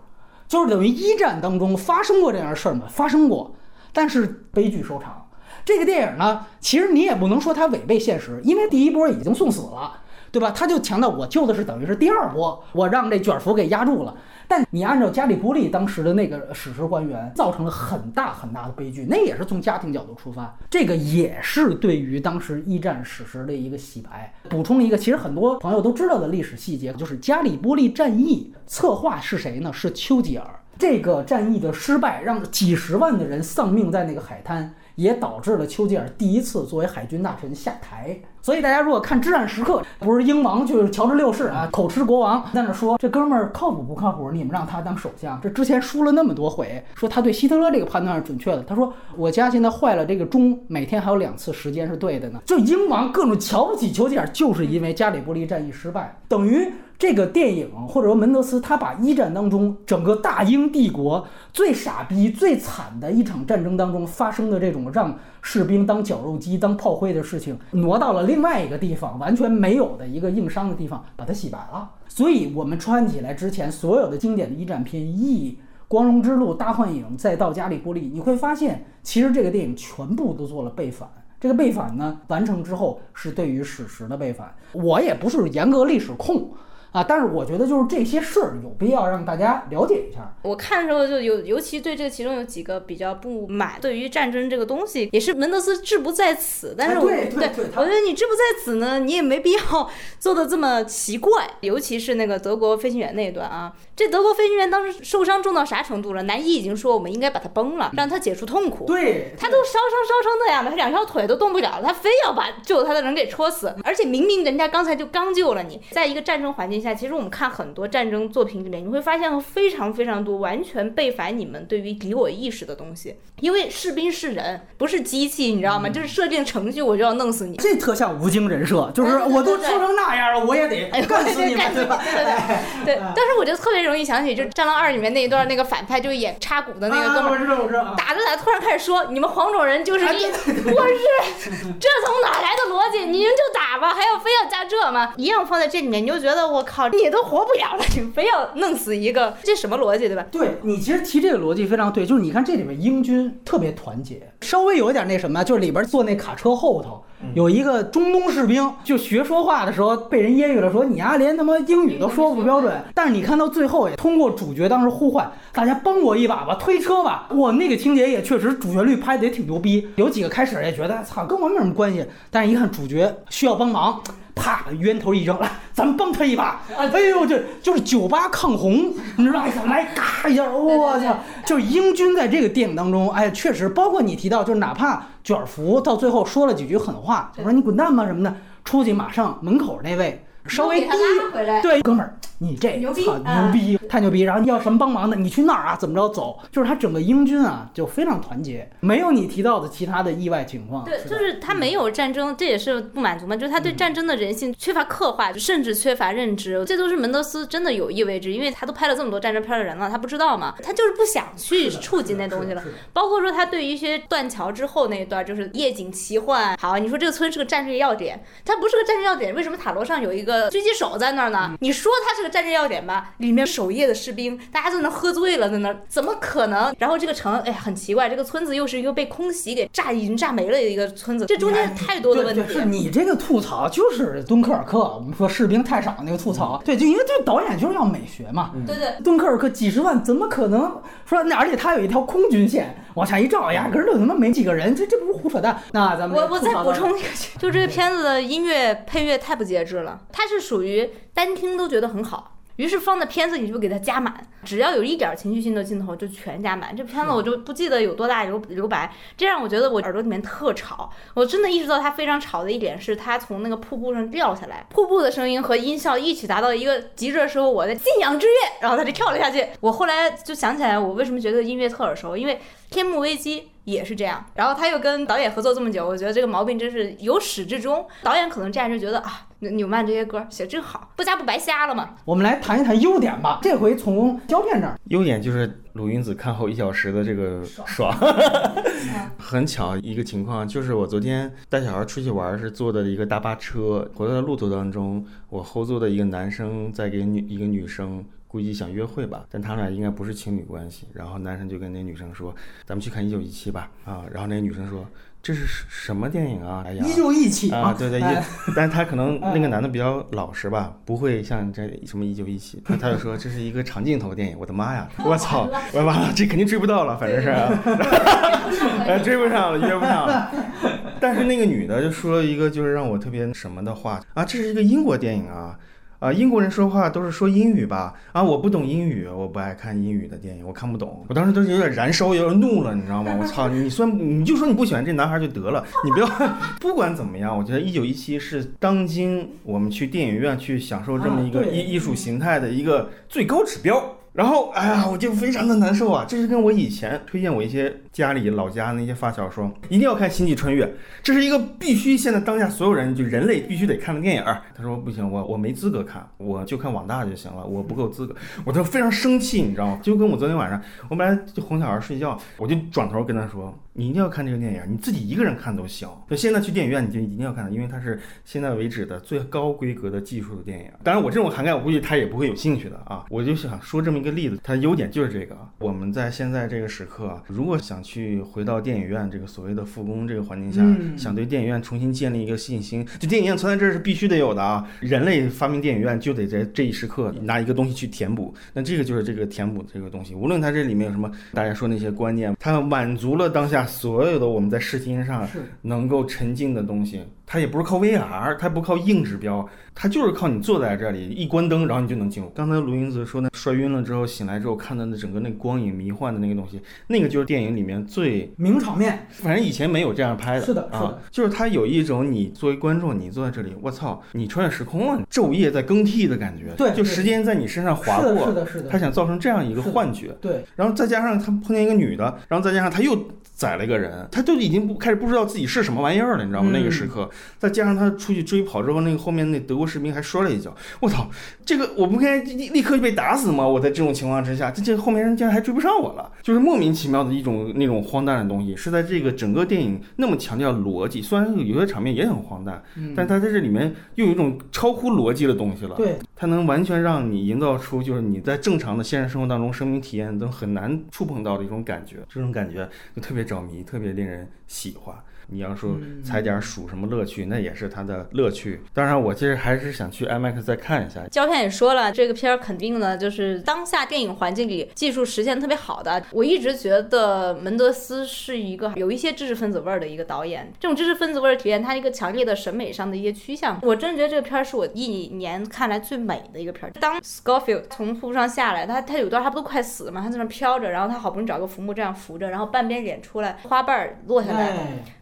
就是等于一战当中发生过这样的事儿吗？发生过，但是悲剧收场。这个电影呢，其实你也不能说它违背现实，因为第一波已经送死了，对吧？他就强调我救的是等于是第二波，我让这卷福给压住了。但你按照加里波利当时的那个史实还原，造成了很大很大的悲剧，那也是从家庭角度出发，这个也是对于当时一战史实的一个洗白。补充一个，其实很多朋友都知道的历史细节，就是加里波利战役策划是谁呢？是丘吉尔。这个战役的失败，让几十万的人丧命在那个海滩。也导致了丘吉尔第一次作为海军大臣下台。所以大家如果看《至暗时刻》，不是英王就是乔治六世啊，口吃国王在那说这哥们儿靠谱不靠谱？你们让他当首相，这之前输了那么多回，说他对希特勒这个判断是准确的。他说我家现在坏了这个钟，每天还有两次时间是对的呢。就英王各种瞧不起丘吉尔，就是因为加里波利战役失败，等于这个电影或者说门德斯他把一战当中整个大英帝国最傻逼、最惨的一场战争当中发生的这种让士兵当绞肉机、当炮灰的事情，挪到了另外一个地方，完全没有的一个硬伤的地方，把它洗白了。所以，我们穿起来之前所有的经典的一战片，《一》《光荣之路》《大幻影》，再到《加里波利》，你会发现，其实这个电影全部都做了背反。这个背反呢，完成之后是对于史实的背反。我也不是严格历史控。啊，但是我觉得就是这些事儿有必要让大家了解一下。我看的时候就有，尤其对这个其中有几个比较不满。对于战争这个东西，也是门德斯志不在此。但是，对对对，我觉得你志不在此呢，你也没必要 做的这么奇怪。尤其是那个德国飞行员那一段啊，这德国飞行员当时受伤重到啥程度了？南一已经说我们应该把他崩了，让他解除痛苦。对，他都烧伤烧成那样了，他两条腿都动不了了，他非要把救他的人给戳死。而且明明人家刚才就刚救了你，在一个战争环境下，其实我们看很。多战争作品里面，你会发现非常非常多完全背反你们对于敌我意识的东西。因为士兵是人，不是机器，你知道吗？就是设定程序，我就要弄死你。这特像吴京人设，就是我都抽成那样了，我也得干死你们，对吧？对对对。但是我就特别容易想起，就《战狼二》里面那一段，那个反派就演插鼓的那个哥们儿，打着打着突然开始说：“你们黄种人就是一，我是这从哪来的逻辑？你们就打吧，还要非要加这吗？一样放在这里面，你就觉得我靠，你都活不了了，你非要弄死一个，这什么逻辑，对吧？对你其实提这个逻辑非常对，就是你看这里面英军特别团结，稍微有一点那什么，就是里边坐那卡车后头有一个中东士兵，就学说话的时候被人揶揄了，说你丫连他妈英语都说不标准。但是你看到最后，也通过主角当时呼唤大家帮我一把吧，推车吧。哇，那个情节也确实主旋律拍的也挺牛逼。有几个开始也觉得操跟我没什么关系，但是一看主角需要帮忙。啪，冤头一扔，来，咱们帮他一把。哎呦，这就是酒吧抗洪，你知道吗？来，嘎一下，我操！就是英军在这个电影当中，哎，确实，包括你提到，就是哪怕卷福到最后说了几句狠话，就说你滚蛋吧什么的，出去马上门口那位。稍微低，对，哥们儿，你这操牛逼，太牛逼！然后你要什么帮忙的，你去那儿啊，怎么着走？就是他整个英军啊，就非常团结，没有你提到的其他的意外情况。对，就是他没有战争，这也是不满足嘛。就是他对战争的人性缺乏刻画，甚至缺乏认知。这都是门德斯真的有意为之，因为他都拍了这么多战争片的人了，他不知道嘛，他就是不想去触及那东西了。包括说他对于一些断桥之后那一段，就是夜景奇幻。好，你说这个村是个战略要点，它不是个战略要点，为什么塔楼上有一个？狙击手在那儿呢，你说它是个战争要点吧？里面守夜的士兵，大家在那喝醉了，在那怎么可能？然后这个城，哎，很奇怪，这个村子又是一个被空袭给炸，已经炸没了的一个村子，这中间太多的问题。是你这个吐槽就是敦刻尔克，我们说士兵太少那个吐槽，对，就因为这导演就是要美学嘛。对对，敦刻尔克几十万，怎么可能说？那而且他有一条空军线，往下一照，压根儿就他妈没几个人，这这不是胡扯淡？那咱们我我再补充一个，就这个片子的音乐配乐太不节制了，它是属于。单听都觉得很好，于是放在片子里就给它加满，只要有一点情绪性的镜头就全加满。这片子我就不记得有多大留留白，这让我觉得我耳朵里面特吵。我真的意识到它非常吵的一点是它从那个瀑布上掉下来，瀑布的声音和音效一起达到一个极致的时候，我的信仰之跃，然后它就跳了下去。我后来就想起来，我为什么觉得音乐特耳熟，因为《天幕危机》。也是这样，然后他又跟导演合作这么久，我觉得这个毛病真是由始至终。导演可能这样就觉得啊，纽曼这些歌写真好，不加不白瞎了嘛。我们来谈一谈优点吧，这回从胶片这儿，优点就是鲁云子看后一小时的这个爽。很巧一个情况，就是我昨天带小孩出去玩，是坐的一个大巴车，回来的路途当中，我后座的一个男生在给女一个女生。估计想约会吧，但他俩应该不是情侣关系。然后男生就跟那女生说：“咱们去看《一九一七》吧。”啊，然后那女生说：“这是什么电影啊？”哎呀，一九一七啊，对对，一，但他可能那个男的比较老实吧，不会像这什么《一九一七》，他就说这是一个长镜头电影。我的妈呀，我操，我完了，这肯定追不到了，反正是，哎，追不上了，约不上了。但是那个女的就说了一个就是让我特别什么的话啊，这是一个英国电影啊。啊，英国人说话都是说英语吧？啊，我不懂英语，我不爱看英语的电影，我看不懂。我当时都有点燃烧，有点怒了，你知道吗？我操，你算你就说你不喜欢这男孩就得了，你不要。不管怎么样，我觉得一九一七是当今我们去电影院去享受这么一个艺艺术形态的一个最高指标。然后哎呀，我就非常的难受啊！这是跟我以前推荐我一些家里老家那些发小说，一定要看《星际穿越》，这是一个必须现在当下所有人就人类必须得看的电影。他说不行，我我没资格看，我就看网大就行了，我不够资格。我就非常生气，你知道吗？就跟我昨天晚上，我本来就哄小孩睡觉，我就转头跟他说，你一定要看这个电影，你自己一个人看都行。就现在去电影院你就一定要看，因为它是现在为止的最高规格的技术的电影。当然我这种涵盖，我估计他也不会有兴趣的啊。我就想说这么一个例子，它优点就是这个。我们在现在这个时刻，如果想去回到电影院这个所谓的复工这个环境下，嗯想对电影院重新建立一个信心，就电影院存在这是必须得有的啊。人类发明电影院就得在这一时刻拿一个东西去填补，那这个就是这个填补这个东西。无论它这里面有什么大家说那些观念，它满足了当下所有的我们在视听上能够沉浸的东西。它也不是靠 VR，它不靠硬指标，它就是靠你坐在这里一关灯，然后你就能进入。刚才卢英子说那摔晕了之后醒来之后看到那整个那光影迷幻的那个东西，那个就是电影里面最名场面，反正以前没有这样拍的，是的是的。啊，就是它有一种你作为观众，你坐在这里，我操，你穿越时空了，昼夜在更替的感觉，对对。就时间在你身上划是的，是过，的，是的，他想造成这样一个幻觉，对，然后再加上他碰见一个女的，然后再加上他又宰了一个人，他就已经不开始不知道自己是什么玩意儿了，你知道吗？嗯那个时刻，再加上他出去追跑之后，那个后面那德国士兵还摔了一跤，我操，这个我不应该立立刻就被打死吗？我在这种情况之下，这这后面人竟然还追不上我了，就是莫名其妙的一种那种荒诞的东西，是在这个整个电影那么强调逻辑，虽然有些场面也很荒诞，嗯，但他在这里面又有一种超乎逻辑的东西了。对，它能完全让你营造出就是你在正常的现实生活当中生命体验都很难触碰到的一种感觉，这种感觉就特别着迷，特别令人喜欢。你要说嗯踩点数什么乐趣，那也是它的乐趣。当然，我其实还是想去 IMAX 再看一下。胶片也说了，这个片儿肯定呢，就是当下电影环境里技术实现特别好的。我一直觉得门德斯是一个有一些知识分子味儿的一个导演，这种知识分子味儿体现他一个强烈的审美上的一些趋向。我真的觉得这个片儿是我一年看来最美的一个片儿。当 Scofield 从瀑布上下来，他他有段他不都快死了吗？他在那飘着，然后他好不容易找个浮木这样扶着，然后半边脸出来，花瓣儿落下来，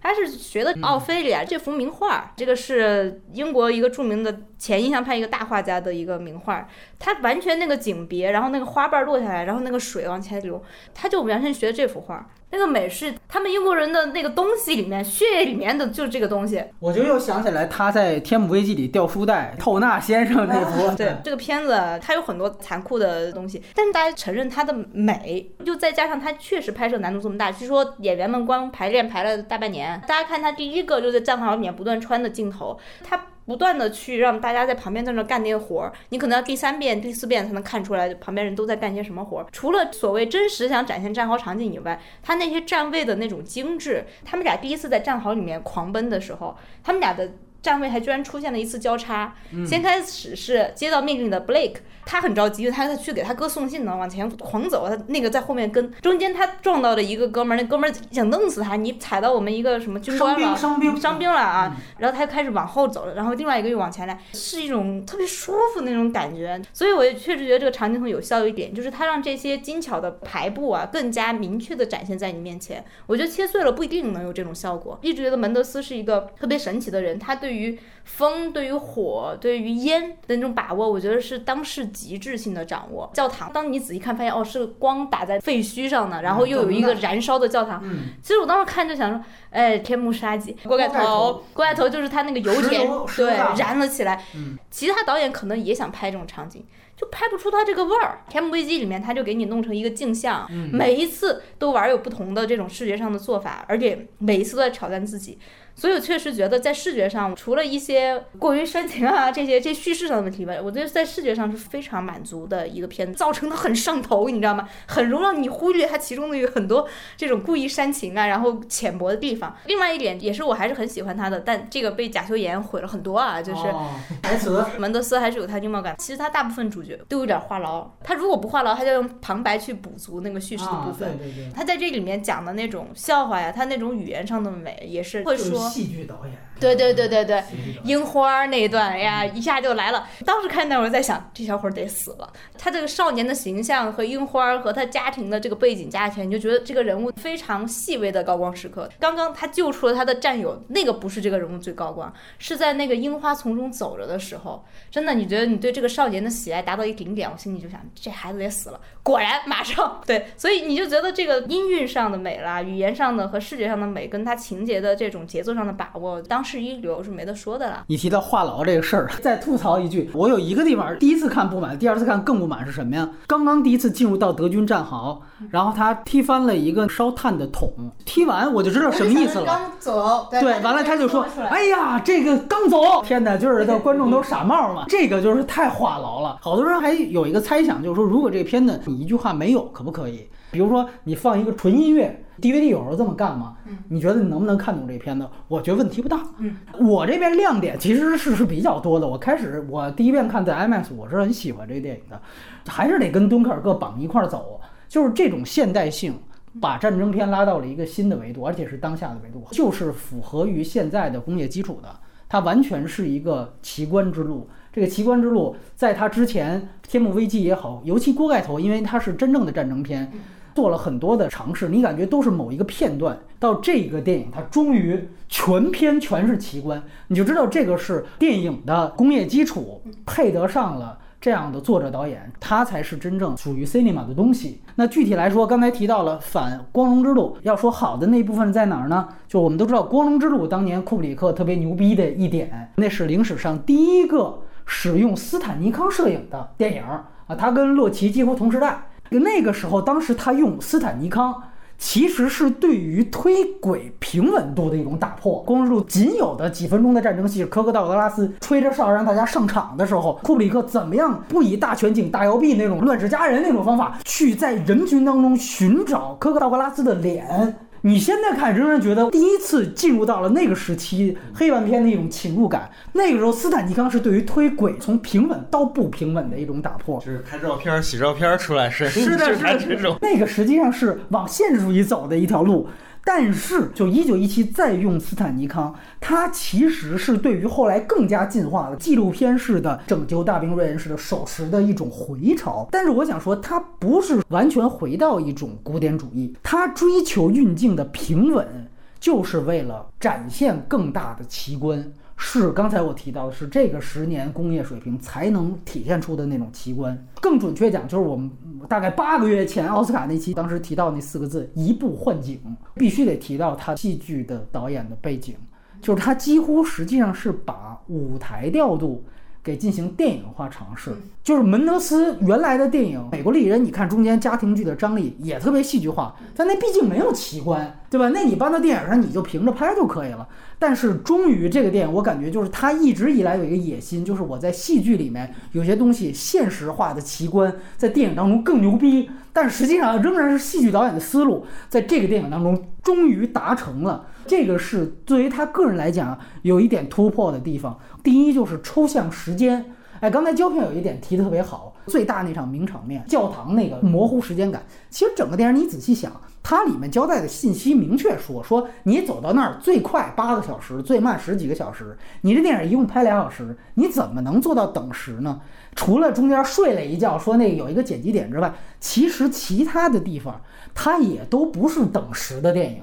哎，他是学的奥菲利亚这幅名画，这个是英国一个著名的前印象派一个大画家的一个名画，他完全那个景别，然后那个花瓣落下来，然后那个水往前流，他就完全学的这幅画。那个美是他们英国人的那个东西里面，血液里面的就是这个东西。我就又想起来他在《天幕危机》里掉书袋，透纳先生那幅，对这个片子，它有很多残酷的东西，但是大家承认它的美，就再加上它确实拍摄难度这么大，据说演员们光排练排了大半年。大家看他第一个就在战壕里面不断穿的镜头，他。不断的去让大家在旁边在那干那些活儿，你可能要第三遍、第四遍才能看出来旁边人都在干些什么活儿。除了所谓真实想展现战壕场景以外，他那些站位的那种精致，他们俩第一次在战壕里面狂奔的时候，他们俩的站位还居然出现了一次交叉。先开始是接到命令的 Blake，他很着急，他他去给他哥送信呢，往前狂走，他那个在后面跟，中间他撞到了一个哥们儿，那哥们儿想弄死他，你踩到我们一个什么军官了。伤兵伤兵了啊，然后他就开始往后走了，然后另外一个又往前来，是一种特别舒服那种感觉。所以我也确实觉得这个场景很有效一点，就是他让这些精巧的排布啊更加明确的展现在你面前。我觉得切碎了不一定能有这种效果。一直觉得门德斯是一个特别神奇的人，他对于风、对于火、对于烟的那种把握，我觉得是当世极致性的掌握。教堂，当你仔细看，发现哦是光打在废墟上的，然后又有一个燃烧的教堂。嗯，其实我当时看就想说，哎，天幕杀机，锅盖头头，锅盖头就是他那个油田对，燃了起来。嗯其他导演可能也想拍这种场景，就拍不出它这个味儿。天幕危机里面，他就给你弄成一个镜像，嗯每一次都玩有不同的这种视觉上的做法，而且每一次都在挑战自己。所以我确实觉得，在视觉上，除了一些过于煽情啊这些这叙事上的问题外，我觉得在视觉上是非常满足的一个片子，造成的很上头，你知道吗？很容易让你忽略它其中的有很多这种故意煽情啊，然后浅薄的地方。另外一点也是我还是很喜欢他的，但这个被贾秀妍毁了很多啊，就是。哦台词，门德斯还是有他幽默感，其实他大部分主角都有点话痨，他如果不话痨，他就用旁白去补足那个叙事的部啊，分。对对对，他在这里面讲的那种笑话呀，他那种语言上的美，也是会就是戏剧导演，对对对对对，樱花儿那一段，哎呀，一下就来了。当时看那会儿在想，这小伙儿得死了。他这个少年的形象和樱花儿和他家庭的这个背景加起来，你就觉得这个人物非常细微的高光时刻。刚刚他救出了他的战友，那个不是这个人物最高光，是在那个樱花丛中走着的时候，真的，你觉得你对这个少年的喜爱达到一顶点，我心里就想，这孩子得死了。果然，马上对，所以你就觉得这个音韵上的美啦，语言上的和视觉上的美，跟他情节的这种节奏上的把握，当时一流是没得说的了。你提到话痨这个事儿，再吐槽一句，我有一个地方第一次看不满，第二次看更不满是什么呀？刚刚第一次进入到德军战壕，然后他踢翻了一个烧炭的桶，踢完我就知道什么意思了。刚走，对，完了他就说：“哎呀，这个刚走，天哪，就是的观众都傻帽嘛，这个就是太话痨了。好多人还有一个猜想，就是说如果这个片子你一句话没有，可不可以？比如说你放一个纯音乐，DVD 有时候这么干嘛？你觉得你能不能看懂这片子？我觉得问题不大。嗯，我这边亮点其实是是比较多的。我开始我第一遍看在 IMAX，我是很喜欢这个电影的，还是得跟敦刻尔克绑一块儿走，就是这种现代性。把战争片拉到了一个新的维度，而且是当下的维度，就是符合于现在的工业基础的。它完全是一个奇观之路。这个奇观之路，在它之前，《天幕危机》也好，尤其《锅盖头》，因为它是真正的战争片，做了很多的尝试。你感觉都是某一个片段，到这个电影，它终于全篇全是奇观，你就知道这个是电影的工业基础配得上了。这样的作者导演，他才是真正属于 cinema 的东西。那具体来说，刚才提到了反光荣之路，要说好的那一部分在哪儿呢？就我们都知道，光荣之路当年库布里克特别牛逼的一点，那是影史上第一个使用斯坦尼康摄影的电影啊，他跟洛奇几乎同时代。那个时候，当时他用斯坦尼康。其实是对于推轨平稳度的一种打破。公路仅有的几分钟的战争戏，科克道格拉斯吹着哨让大家上场的时候，库布里克怎么样不以大全景、大摇臂那种乱世佳人那种方法，去在人群当中寻找科克道格拉斯的脸？你现在看，仍然觉得第一次进入到了那个时期黑暗片的一种侵入感。那个时候，斯坦尼康是对于推轨从平稳到不平稳的一种打破，就是拍照片、洗照片出来是是的，是这种。那个实际上是往现实主义走的一条路。但是，就一九一七再用斯坦尼康，它其实是对于后来更加进化的纪录片式的拯救大兵瑞恩式的手持的一种回潮。但是，我想说，它不是完全回到一种古典主义，它追求运镜的平稳，就是为了展现更大的奇观。是刚才我提到的是这个十年工业水平才能体现出的那种奇观。更准确讲，就是我们大概八个月前奥斯卡那期当时提到那四个字“移步换景”，必须得提到他戏剧的导演的背景，就是他几乎实际上是把舞台调度。给进行电影化尝试，就是门德斯原来的电影《美国丽人》，你看中间家庭剧的张力也特别戏剧化，但那毕竟没有奇观，对吧？那你搬到电影上，你就凭着拍就可以了。但是终于这个电影，我感觉就是他一直以来有一个野心，就是我在戏剧里面有些东西现实化的奇观，在电影当中更牛逼。但实际上仍然是戏剧导演的思路，在这个电影当中终于达成了。这个是作为他个人来讲有一点突破的地方。第一就是抽象时间，哎，刚才胶片有一点提的特别好，最大那场名场面，教堂那个模糊时间感。其实整个电影你仔细想，它里面交代的信息明确说，说你走到那儿最快八个小时，最慢十几个小时。你这电影一共拍俩小时，你怎么能做到等时呢？除了中间睡了一觉，说那有一个剪辑点之外，其实其他的地方它也都不是等时的电影。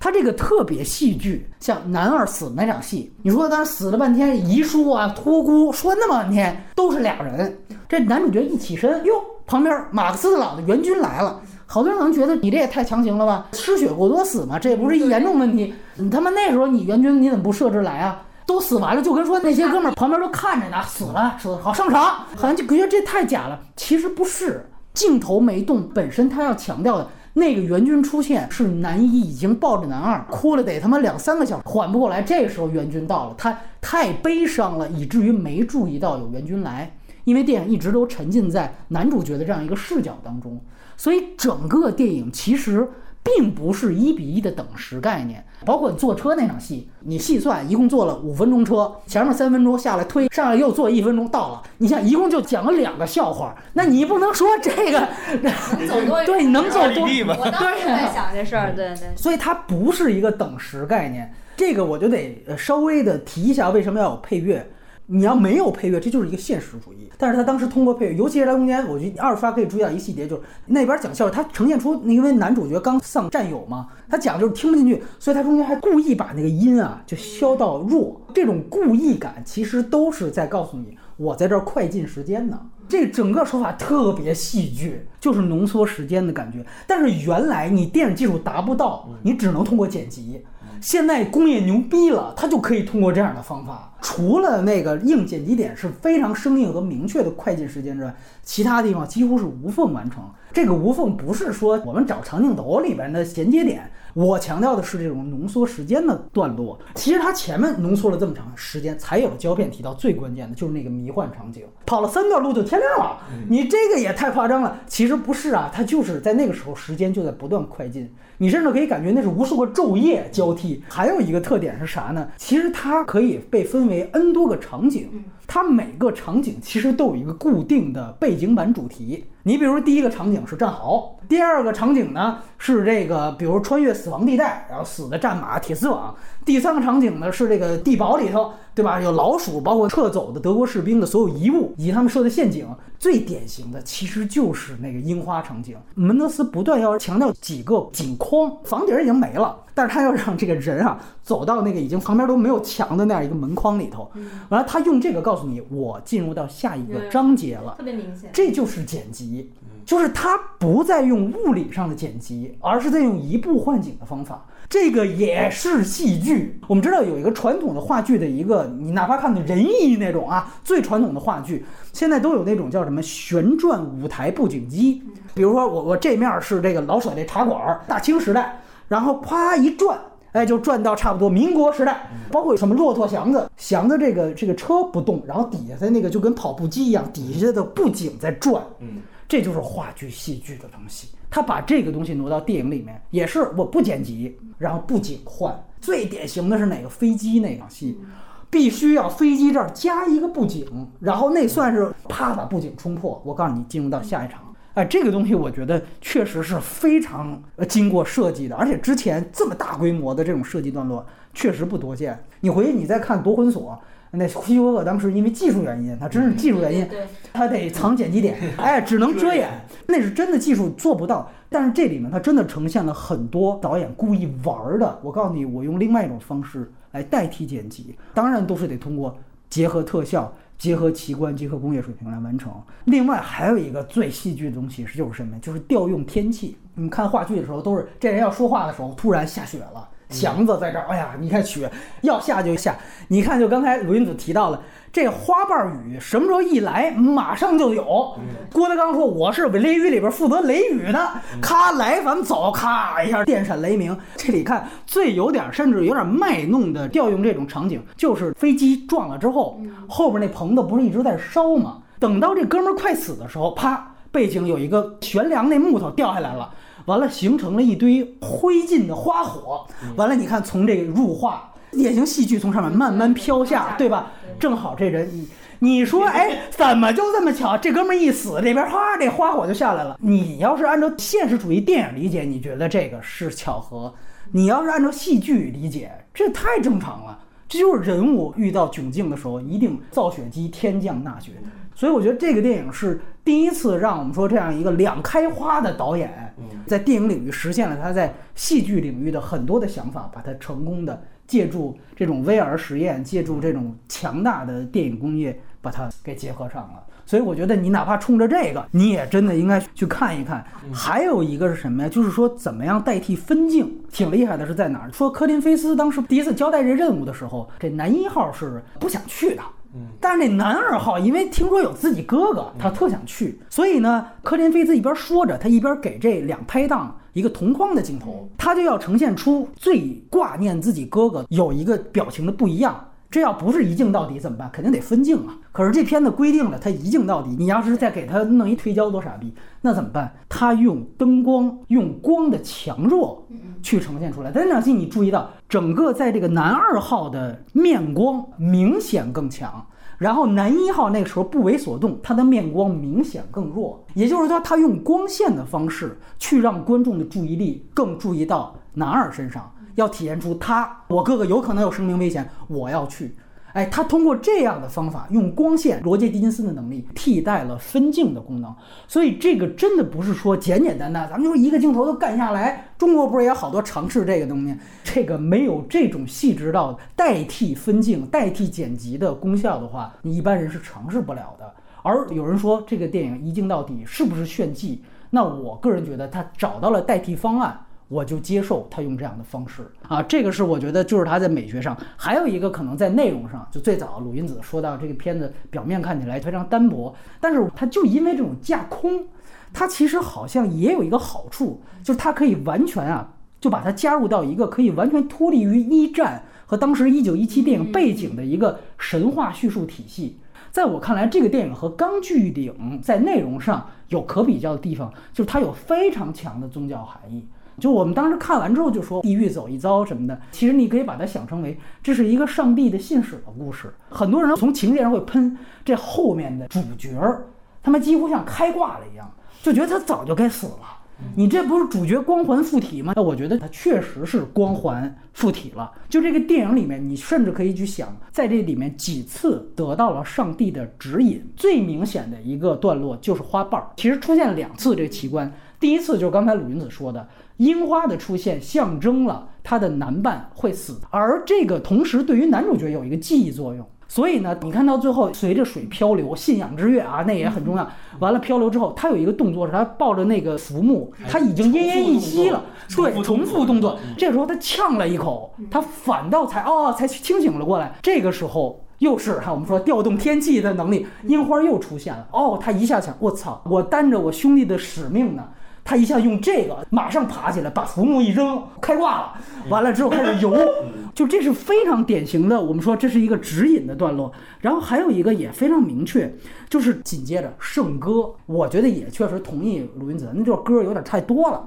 他这个特别戏剧，像男二死那场戏，你说他死了半天，遗书啊、托孤说那么半天都是俩人，这男主角一起身，哟，旁边马克思的老的援军来了，好多人可能觉得你这也太强行了吧，失血过多死嘛，这也不是一严重问题。你他妈那时候你援军你怎么不设置来啊？都死完了，就跟说那些哥们儿旁边都看着呢，死了，死好上场，好像就觉得这太假了。其实不是，镜头没动，本身他要强调的。那个援军出现是男一已经抱着男二哭了得他妈两三个小时缓不过来，这时候援军到了，他太悲伤了，以至于没注意到有援军来，因为电影一直都沉浸在男主角的这样一个视角当中，所以整个电影其实并不是一比一的等时概念。包括你坐车那场戏，你细算一共坐了五分钟车，前面三分钟下来推，上来又坐一分钟到了，你想一共就讲了两个笑话，那你不能说这个走多远对，你能走多利弊嘛我当时在想这事儿，对对。所以它不是一个等时概念。这个我就得呃稍微的提一下，为什么要有配乐？你要没有配乐，这就是一个现实主义。但是他当时通过配乐，尤其是他中间，我觉得二刷可以注意到一个细节，就是那边讲笑话，他呈现出因为男主角刚丧战友嘛，他讲就是听不进去，所以他中间还故意把那个音啊就消到弱。这种故意感其实都是在告诉你，我在这儿快进时间呢。这整个手法特别戏剧，就是浓缩时间的感觉。但是原来你电影技术达不到，你只能通过剪辑。现在工业牛逼了，它就可以通过这样的方法。除了那个硬剪辑点是非常生硬和明确的快进时间之外，其他地方几乎是无缝完成。这个无缝不是说我们找长镜头里边的衔接点，我强调的是这种浓缩时间的段落。其实它前面浓缩了这么长时间，才有了胶片提到最关键的就是那个迷幻场景，跑了三段路就天亮了。你这个也太夸张了。其实不是啊，它就是在那个时候时间就在不断快进。你甚至可以感觉那是无数个昼夜交替。还有一个特点是啥呢？其实它可以被分为 N 多个场景，它每个场景其实都有一个固定的背景板主题。你比如第一个场景是战壕，第二个场景呢是这个，比如穿越死亡地带，然后死的战马、铁丝网。第三个场景呢是这个地堡里头，对吧？有老鼠，包括撤走的德国士兵的所有遗物，以及他们设的陷阱。最典型的其实就是那个樱花场景。门德斯不断要强调几个景框，房顶已经没了，但是他要让这个人啊走到那个已经旁边都没有墙的那样一个门框里头。完了，他用这个告诉你，我进入到下一个章节了。特别明显。这就是剪辑，就是他不再用物理上的剪辑，而是在用移步换景的方法。这个也是戏剧。我们知道有一个传统的话剧的一个，你哪怕看的仁义那种啊，最传统的话剧，现在都有那种叫什么旋转舞台布景机。比如说我我这面是这个老舍这茶馆儿，大清时代，然后啪一转。哎，就转到差不多民国时代，包括什么骆驼祥子，祥子这个这个车不动，然后底下的那个就跟跑步机一样，底下的布景在转，嗯，这就是话剧戏剧的东西。他把这个东西挪到电影里面，也是我不剪辑，然后布景换。最典型的是哪个飞机那场戏，必须要飞机这儿加一个布景，然后那算是啪把布景冲破。我告诉你，进入到下一场。哎，这个东西我觉得确实是非常呃经过设计的，而且之前这么大规模的这种设计段落确实不多见。你回去你再看《夺魂锁》，那希区柯克当时因为技术原因，他真是技术原因，对，他得藏剪辑点，哎，只能遮掩，那是真的技术做不到。但是这里面它真的呈现了很多导演故意玩儿的。我告诉你，我用另外一种方式来代替剪辑，当然都是得通过结合特效。结合奇观、结合工业水平来完成。另外还有一个最戏剧的东西是就是什么？就是调用天气。你看话剧的时候，都是这人要说话的时候，突然下雪了，祥子在这儿，哎呀，你看雪要下就下。你看，就刚才鲁云子提到了。这花瓣雨什么时候一来，马上就有。郭德纲说：“我是雷雨里边负责雷雨的，咔来咱们走，咔一下电闪雷鸣。”这里看最有点甚至有点卖弄的调用这种场景，就是飞机撞了之后，后边那棚子不是一直在烧吗？等到这哥们儿快死的时候，啪，背景有一个悬梁那木头掉下来了，完了形成了一堆灰烬的花火。完了，你看从这个入画。典型戏剧从上面慢慢飘下，对吧？正好这人，你你说，哎，怎么就这么巧？这哥们一死，这边哗，这花火就下来了。你要是按照现实主义电影理解，你觉得这个是巧合；你要是按照戏剧理解，这太正常了。这就是人物遇到窘境的时候，一定造雪机，天降纳雪。所以我觉得这个电影是第一次让我们说这样一个两开花的导演，在电影领域实现了他在戏剧领域的很多的想法，把它成功的。借助这种 VR 实验，借助这种强大的电影工业，把它给结合上了。所以我觉得你哪怕冲着这个，你也真的应该去看一看。还有一个是什么呀？就是说怎么样代替分镜，挺厉害的是在哪儿？说科林菲斯当时第一次交代这任务的时候，这男一号是不想去的。但是那男二号因为听说有自己哥哥，他特想去，所以呢，科林菲兹一边说着，他一边给这两拍档一个同框的镜头，他就要呈现出最挂念自己哥哥有一个表情的不一样。这要不是一镜到底怎么办？肯定得分镜啊。可是这片子规定了，他一镜到底，你要是再给他弄一推焦，多傻逼！那怎么办？他用灯光，用光的强弱去呈现出来。但这场戏你注意到，整个在这个男二号的面光明显更强。然后男一号那个时候不为所动，他的面光明显更弱，也就是说，他用光线的方式去让观众的注意力更注意到男二身上，要体现出他，我哥哥有可能有生命危险，我要去。哎，他通过这样的方法，用光线，罗杰·狄金斯的能力替代了分镜的功能，所以这个真的不是说简简单单，咱们就说一个镜头都干下来。中国不是也好多尝试这个东西，这个没有这种细致到代替分镜、代替剪辑的功效的话，你一般人是尝试不了的。而有人说这个电影一镜到底是不是炫技？那我个人觉得他找到了代替方案。我就接受他用这样的方式啊，这个是我觉得就是他在美学上，还有一个可能在内容上，就最早鲁云子说到这个片子表面看起来非常单薄，但是他就因为这种架空，它其实好像也有一个好处，就是它可以完全啊，就把它加入到一个可以完全脱离于一战和当时一九一七电影背景的一个神话叙述体系。在我看来，这个电影和《钢锯岭》在内容上有可比较的地方，就是它有非常强的宗教含义。就我们当时看完之后就说地狱走一遭什么的，其实你可以把它想成为这是一个上帝的信使的故事。很多人从情节上会喷这后面的主角，他们几乎像开挂了一样，就觉得他早就该死了。你这不是主角光环附体吗？那我觉得他确实是光环附体了。就这个电影里面，你甚至可以去想，在这里面几次得到了上帝的指引。最明显的一个段落就是花瓣儿，其实出现两次这个奇观。第一次就是刚才鲁云子说的。樱花的出现象征了他的男伴会死，而这个同时对于男主角有一个记忆作用。所以呢，你看到最后随着水漂流，信仰之月啊，那也很重要。完了漂流之后，他有一个动作是他抱着那个浮木，他已经奄奄一息了。对，重复动作。这时候他呛了一口，他反倒才哦才清醒了过来。这个时候又是哈我们说调动天气的能力，樱花又出现了。哦，他一下想，我操，我担着我兄弟的使命呢。他一下用这个，马上爬起来，把浮木一扔，开挂了。完了之后开始游，就这是非常典型的。我们说这是一个指引的段落。然后还有一个也非常明确，就是紧接着圣歌。我觉得也确实同意鲁云子，那就是歌有点太多了。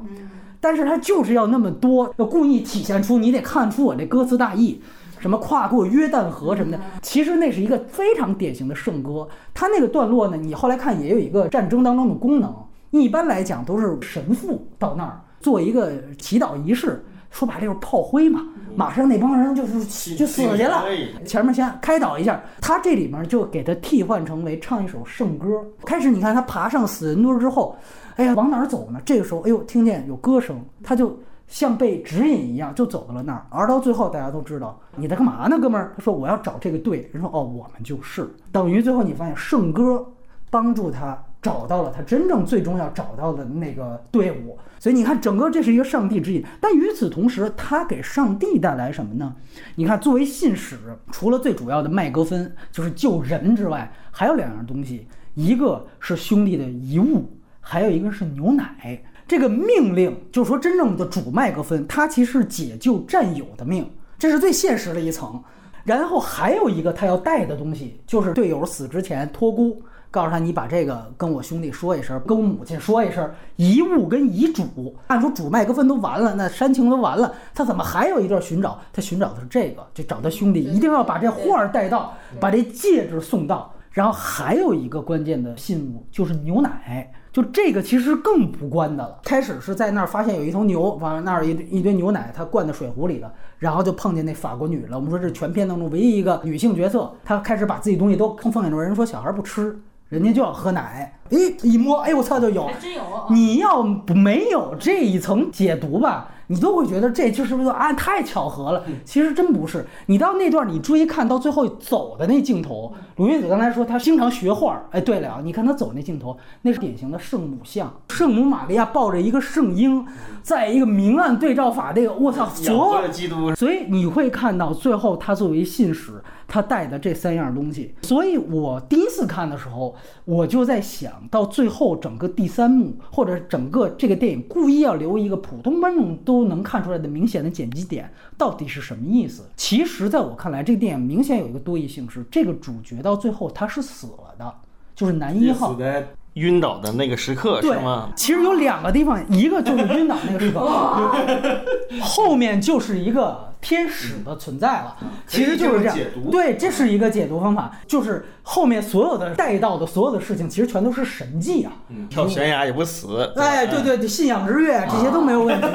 但是他就是要那么多，要故意体现出你得看出我这歌词大意，什么跨过约旦河什么的。其实那是一个非常典型的圣歌。他那个段落呢，你后来看也有一个战争当中的功能。一般来讲都是神父到那儿做一个祈祷仪式，说白了就是炮灰嘛，马上那帮人就是就死去了。前面先开导一下，他这里面就给他替换成为唱一首圣歌。开始你看他爬上死人堆之后，哎呀往哪儿走呢？这个时候哎呦听见有歌声，他就像被指引一样就走到了那儿。而到最后大家都知道你在干嘛呢，哥们儿？他说我要找这个队。人说哦我们就是，等于最后你发现圣歌帮助他。找到了他真正最终要找到的那个队伍，所以你看，整个这是一个上帝之引。但与此同时，他给上帝带来什么呢？你看，作为信使，除了最主要的麦格芬就是救人之外，还有两样东西，一个是兄弟的遗物，还有一个是牛奶。这个命令就是说，真正的主麦格芬，他其实解救战友的命，这是最现实的一层。然后还有一个他要带的东西，就是队友死之前托孤。告诉他，你把这个跟我兄弟说一声，跟我母亲说一声，遗物跟遗嘱。按说主麦克风都完了，那煽情都完了，他怎么还有一段寻找？他寻找的是这个，就找他兄弟，一定要把这画带到，把这戒指送到。然后还有一个关键的信物，就是牛奶。就这个其实更不关的了。开始是在那儿发现有一头牛，完了那儿一一堆牛奶，他灌在水壶里了，然后就碰见那法国女了。我们说这全片当中唯一一个女性角色，她开始把自己东西都奉献出来。人说小孩不吃。人家就要喝奶，诶，一摸，哎，我操，就有。真有。你要没有这一层解读吧，你都会觉得这就是不是啊？太巧合了。其实真不是。你到那段你注意看到最后走的那镜头，鲁豫子刚才说他经常学画。哎，对了，你看他走那镜头，那是典型的圣母像，圣母玛利亚抱着一个圣婴，在一个明暗对照法，这个我操，所有基督。所以你会看到最后他作为信使。他带的这三样东西。所以我第一次看的时候，我就在想到最后整个第三幕或者整个这个电影故意要留一个普通观众都能看出来的明显的剪辑点，到底是什么意思？其实，在我看来，这个电影明显有一个多义性，是这个主角到最后他是死了的，就是男一号死。在晕倒的那个时刻是吗？其实有两个地方，一个就是晕倒那个时刻，后面就是一个天使的存在了。其实就是这样对，这是一个解读方法，就是后面所有的带到的所有的事情，其实全都是神迹啊。嗯跳悬崖也不死。哎，对对对，信仰之跃这些都没有问题。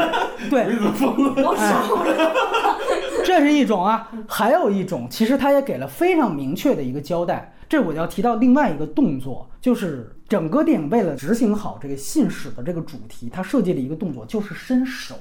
对，我受了。这是一种啊，还有一种，其实他也给了非常明确的一个交代。这我要提到另外一个动作，就是整个电影为了执行好这个信使的这个主题，他设计了一个动作，就是伸手。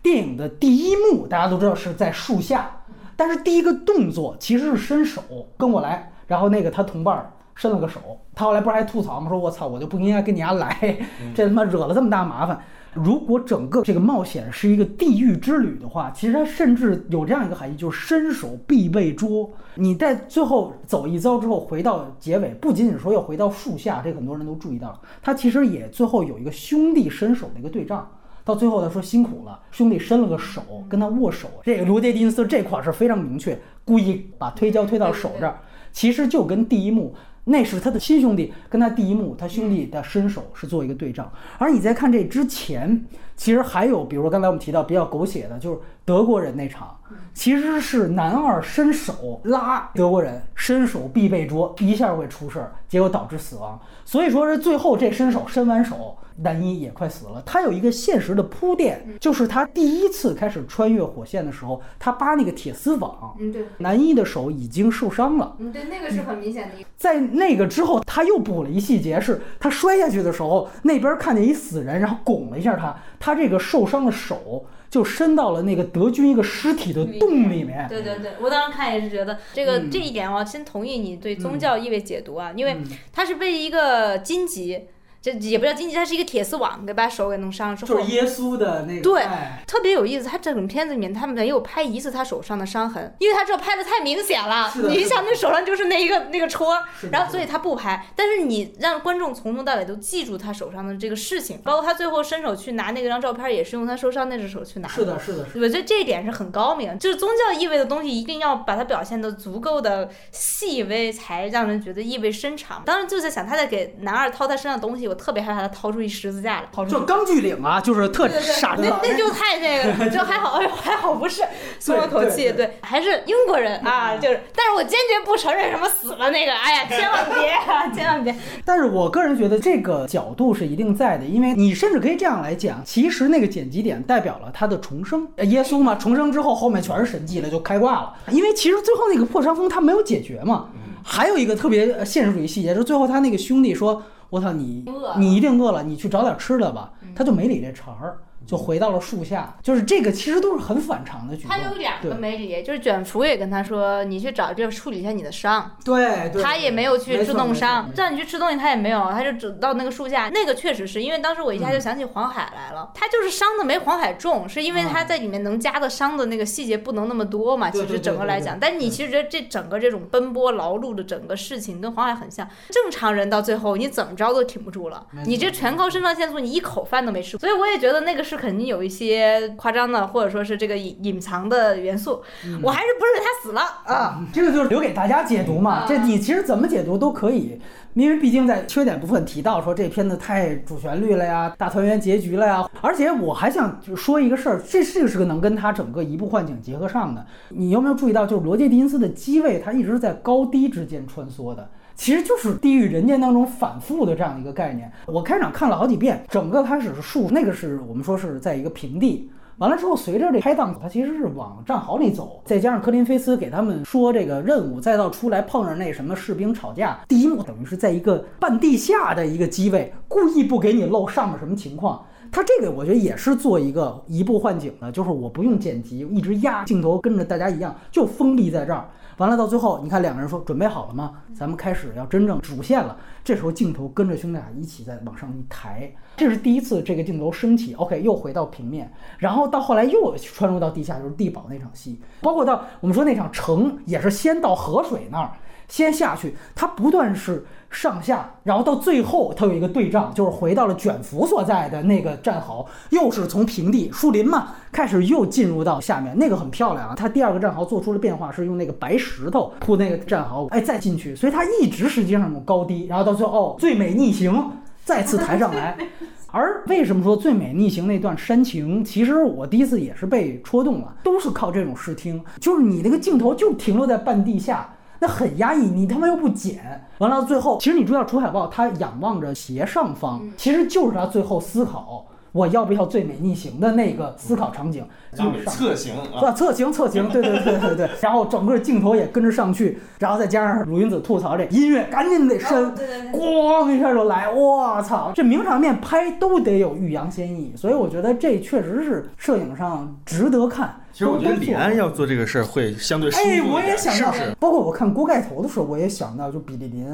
电影的第一幕大家都知道是在树下，但是第一个动作其实是伸手，跟我来。然后那个他同伴伸了个手，他后来不是还吐槽吗？说我操，我就不应该跟你家来，这他妈惹了这么大麻烦。如果整个这个冒险是一个地狱之旅的话，其实它甚至有这样一个含义，就是伸手必被捉。你在最后走一遭之后，回到结尾，不仅仅说要回到树下，这很多人都注意到了，他其实也最后有一个兄弟伸手的一个对仗。到最后他说辛苦了，兄弟伸了个手跟他握手。这个罗杰·狄金斯这块是非常明确，故意把推胶推到手这儿，其实就跟第一幕。那是他的亲兄弟，跟他第一幕他兄弟的身手是做一个对仗。而你在看这之前，其实还有，比如说刚才我们提到比较狗血的，就是德国人那场，其实是男二伸手拉德国人，伸手必被捉，一下会出事儿，结果导致死亡。所以说是最后这伸手伸完手，男一也快死了。他有一个现实的铺垫，就是他第一次开始穿越火线的时候，他扒那个铁丝网，嗯，对，男一的手已经受伤了。嗯，对，那个是很明显的一。在那个之后，他又补了一细节，是他摔下去的时候，那边看见一死人，然后拱了一下他，他这个受伤的手就伸到了那个德军一个尸体的洞里面。对对对，我当时看也是觉得这个、嗯。这一点，我要先同意你对宗教意味解读啊，因为嗯。它是被一个荆棘，这也不叫荆棘，它是一个铁丝网给把手给弄伤了之后，耶稣的那个对哎特别有意思。他整个片子里面他没有拍一次他手上的伤痕，因为他这拍的太明显了你一想那手上就是那一个那个戳是，然后所以他不拍。但是你让观众从头到尾都记住他手上的这个事情，包括他最后伸手去拿那个张照片，也是用他受伤那只手去拿是的，是的，是的。我觉得这一点是很高明，就是宗教意味的东西一定要把它表现的足够的细微，才让人觉得意味深长。当时就在想，他在给男二掏他身上的东西，我特别害怕他掏出一十字架来，掏出就钢锯岭啊，就是特傻的那那就太那个了，就还好，哎呦还好不是，松了口气，对对，还是英国人啊，就是，但是我坚决不承认什么死了那个，哎呀，千万别，啊千万别，但是我个人觉得这个角度是一定在的，因为你甚至可以这样来讲，其实那个剪辑点代表了他的重生。呃耶稣嘛，重生之后后面全是神迹了，就开挂了。因为其实最后那个破伤风他没有解决嘛。还有一个特别呃现实主义细节，就是最后他那个兄弟说：“我操你你一定饿了，你去找点吃的吧。”他就没理这茬儿，就回到了树下。就是这个其实都是很反常的举动。他有两个对没理，就是卷福也跟他说，你去找地儿处理一下你的伤。对对，他也没有去没错自动伤让你去吃东西他也没有，他就只到那个树下，那个确实是因为当时我一下就想起黄海来了，他就是伤的没黄海重，是因为他在里面能加的伤的那个细节不能那么多嘛，其实整个来讲，但你其实觉得这整个这种奔波劳碌的整个事情跟黄海很像，正常人到最后你怎么着都挺不住了你这全靠肾上腺素，你一口饭都没吃，所以我也觉得那个是肯定有一些夸张的，或者说是这个隐隐藏的元素，我还是不认为他死了啊。这个就是留给大家解读嘛啊，这你其实怎么解读都可以，因为毕竟在缺点部分提到说这片子太主旋律了呀，大团圆结局了呀，而且我还想就说一个事儿，这这个是个能跟他整个一部幻景结合上的。你有没有注意到，就是罗杰·狄金斯的机位，他一直是在高低之间穿梭的。其实就是地狱人间当中反复的这样一个概念。我开场看了好几遍，整个开始是树，那个是我们说是在一个平地，完了之后，随着这拍档，他其实是往战壕里走，再加上科林菲斯给他们说这个任务，再到出来碰上那什么士兵吵架，第一幕等于是在一个半地下的一个机位，故意不给你露上面什么情况。他这个我觉得也是做一个移步换景的，就是我不用剪辑，一直压镜头跟着大家一样，就封闭在这儿。完了到最后，你看两个人说准备好了吗？咱们开始要真正主线了。这时候镜头跟着兄弟俩一起在往上一抬，这是第一次这个镜头升起。OK，又回到平面，然后到后来又穿入到地下，就是地堡那场戏，包括到我们说那场城也是先到河水那儿。先下去，它不断是上下，然后到最后，它有一个对仗，就是回到了卷福所在的那个战壕，又是从平地树林嘛，开始又进入到下面，那个很漂亮啊。它第二个战壕做出了变化，是用那个白石头铺那个战壕，哎，再进去，所以它一直实际上有高低，然后到最后哦最美逆行再次抬上来。而为什么说最美逆行那段煽情，其实我第一次也是被戳动了，都是靠这种视听，就是你那个镜头就停留在半地下。那很压抑，你他妈又不剪，完了最后，其实你注意到楚海豹，他仰望着斜上方，其实就是他最后思考我要不要最美逆行的那个思考场景，就是侧行啊，侧行侧行，对对对对对，然后整个镜头也跟着上去，然后再加上鲁云子吐槽这音乐赶紧得升，咣一下就来，我操，这名场面拍都得有欲扬先抑，所以我觉得这确实是摄影上值得看。其实我觉得李安要做这个事儿会相对舒服哎，我也想到，是不是？包括我看锅盖头的时候，我也想到，就比利林，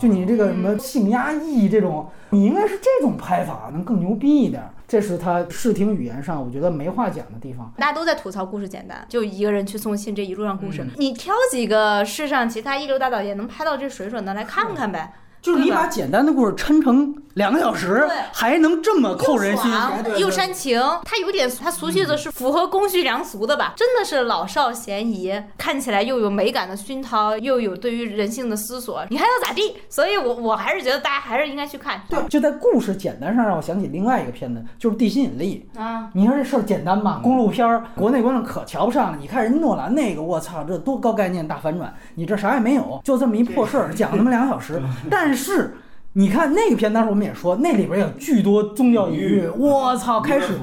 就你这个什么性压抑这种，你应该是这种拍法能更牛逼一点。这是他视听语言上我觉得没话讲的地方。大家都在吐槽故事简单，就一个人去送信，这一路上故事，你挑几个世上其他一流大导演能拍到这水准的来看看呗。就是你把简单的故事抻成两个小时，还能这么扣人心爽，又煽情，它有点它俗气的是符合公序良俗的吧？真的是老少咸宜，看起来又有美感的熏陶，又有对于人性的思索，你还要咋地？所以我我还是觉得大家还是应该去看。对，就在故事简单上让我想起另外一个片子，就是《地心引力》。啊，你说这事儿简单吧？公路片儿，国内观众可瞧不上了。你看人诺兰那个，我操，这多高概念大反转，你这啥也没有，就这么一破事儿，讲那么两个小时。但但是你看那个片，当时我们也说，那里边有巨多宗教隐喻。我操，开始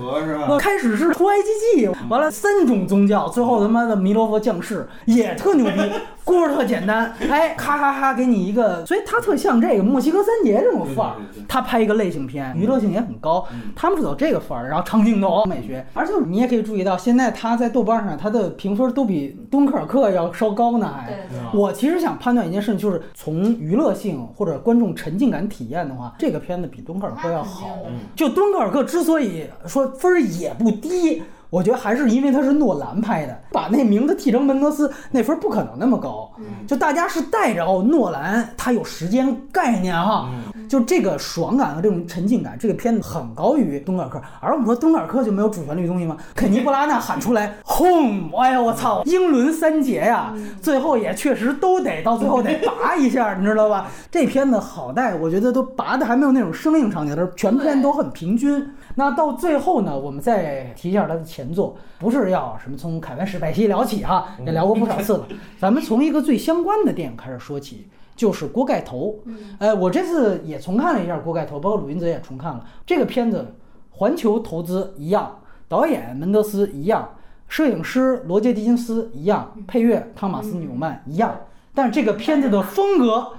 开始是出埃及记，完了三种宗教，最后他妈的弥勒佛降世也特牛逼，故事特简单，哎，咔咔咔给你一个，所以他特像这个墨西哥三杰这种范儿他拍一个类型片，娱乐性也很高，他们是走这个范儿，然后长镜头美学，而且你也可以注意到，现在他在豆瓣上他的评分都比敦刻尔克要稍高呢，还。我其实想判断一件事情，就是从娱乐性或者观众沉浸感体验的话，这个片子比敦刻尔克要好。就敦刻尔克之所以说分儿也不低，我觉得还是因为他是诺兰拍的，把那名字替成门德斯，那分儿不可能那么高。就大家是带着哦，诺兰他有时间概念哈，就这个爽感和这种沉浸感，这个片子很高于敦刻尔克。而我们说敦刻尔克就没有主旋律东西吗？肯尼布拉纳喊出来 home，哎呀我操，英伦三杰呀，最后也确实都得到最后得拔一下，你知道吧？这片子好在我觉得都拔的还没有那种生硬场景，它是全片都很平均。那到最后呢，我们再提一下他的前作，不是要什么从凯文史派西聊起哈，也聊过不少次了。咱们从一个最相关的电影开始说起，就是《锅盖头》。呃，我这次也重看了一下《锅盖头》，包括鲁云泽也重看了这个片子。环球投资一样，导演门德斯一样，摄影师罗杰·狄金斯一样，配乐汤马斯·纽曼一样，但这个片子的风格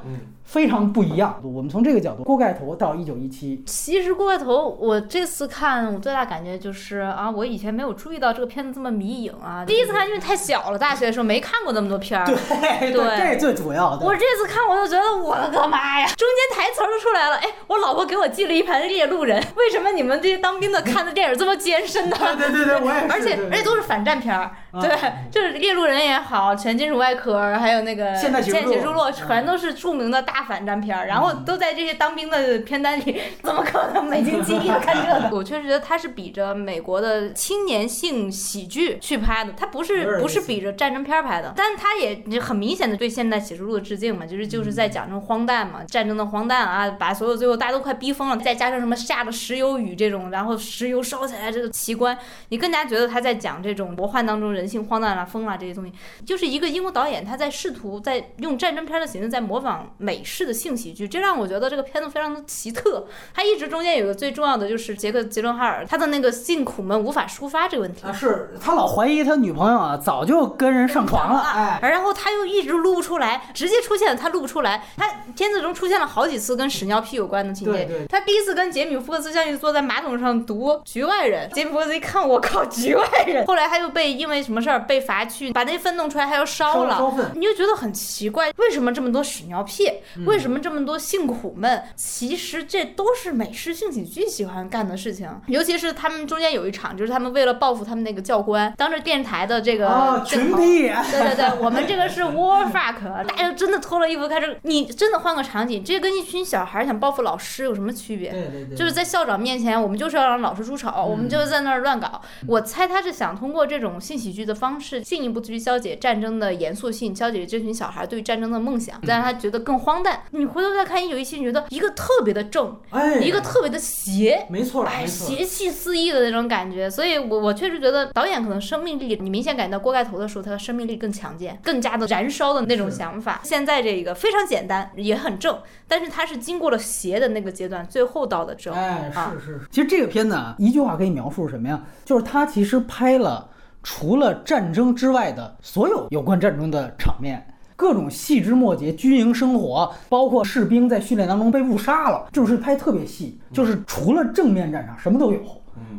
非常不一样。我们从这个角度，《锅盖头》到一九一七，其实《锅盖头》，我这次看，我最大感觉就是啊，我以前没有注意到这个片子这么迷影啊。第一次看，因为太小了，大学的时候没看过那么多片儿。对对这最主要的。我这次看，我就觉得我的个妈呀！中间台词儿都出来了，哎，我老婆给我寄了一盘《猎鹿人》，为什么你们这些当兵的看的电影这么艰深呢？对对对，我也是。而且对而且都是反战片儿，啊对，就是《猎鹿人》也好，《全金属外壳》，还有那个《现代启示录现代启示录》，全都是著名的大反战片儿，然后都在这些当兵的片单里，怎么可能没经基地的看这个？我确实觉得他是比着美国的青年性喜剧去拍的，他不是不是比着战争片儿拍的，但是他也就很明显的对《现代启示录》的致敬嘛，就是就是在讲这种荒诞嘛，战争的荒诞啊，把所有最后大家都快逼疯了，再加上什么下了石油雨这种，然后石油烧起来这个奇观，你更加觉得他在讲这种魔幻当中人性荒诞啦、疯啦这些东西，就是一个英国导演他在试图在用战争片的形式在模仿美式的性喜剧，这让我觉得这个片子非常的奇特。他一直中间有个最重要的就是杰克·杰伦哈尔他的那个性苦闷无法抒发这个问题啊，。是他老怀疑他女朋友啊，早就跟人上床了，哎，然后他又一直录不出来，直接出现他录不出来。他片子中出现了好几次跟屎尿屁有关的情节。对对他第一次跟杰米·福克斯相遇，坐在马桶上读《局外人》，杰米·福克斯一看，我靠，《局外人》。后来他又被因为什么事儿被罚去把那粪弄出来，还要烧了。你就觉得很奇怪，为什么这么多屎尿屁？嗯为什么这么多性苦闷？其实这都是美式性喜剧喜欢干的事情。尤其是他们中间有一场，就是他们为了报复他们那个教官，当着电视台的这个啊，群批，对对对，我们这个是 war fuck，大家真的脱了衣服开始，你真的换个场景，这跟一群小孩想报复老师有什么区别？对对对，就是在校长面前，我们就是要让老师出丑，我们就是在那儿乱搞。我猜他是想通过这种性喜剧的方式，进一步去消解战争的严肃性，消解这群小孩对战争的梦想，让他觉得更荒诞。你回头再看一九一七，你觉得一个特别的正，哎，一个特别的邪，没错哎，邪气四溢的那种感觉，所以我我确实觉得导演可能生命力，你明显感觉到锅盖头的时候，他的生命力更强健，更加的燃烧的那种想法。现在这一个非常简单，也很正，但是它是经过了邪的那个阶段，最后到的正。哎，啊是是是。其实这个片子啊，一句话可以描述什么呀？就是他其实拍了除了战争之外的所有有关战争的场面。各种细枝末节，军营生活，包括士兵在训练当中被误杀了，这种事拍特别细。就是除了正面战场什么都有，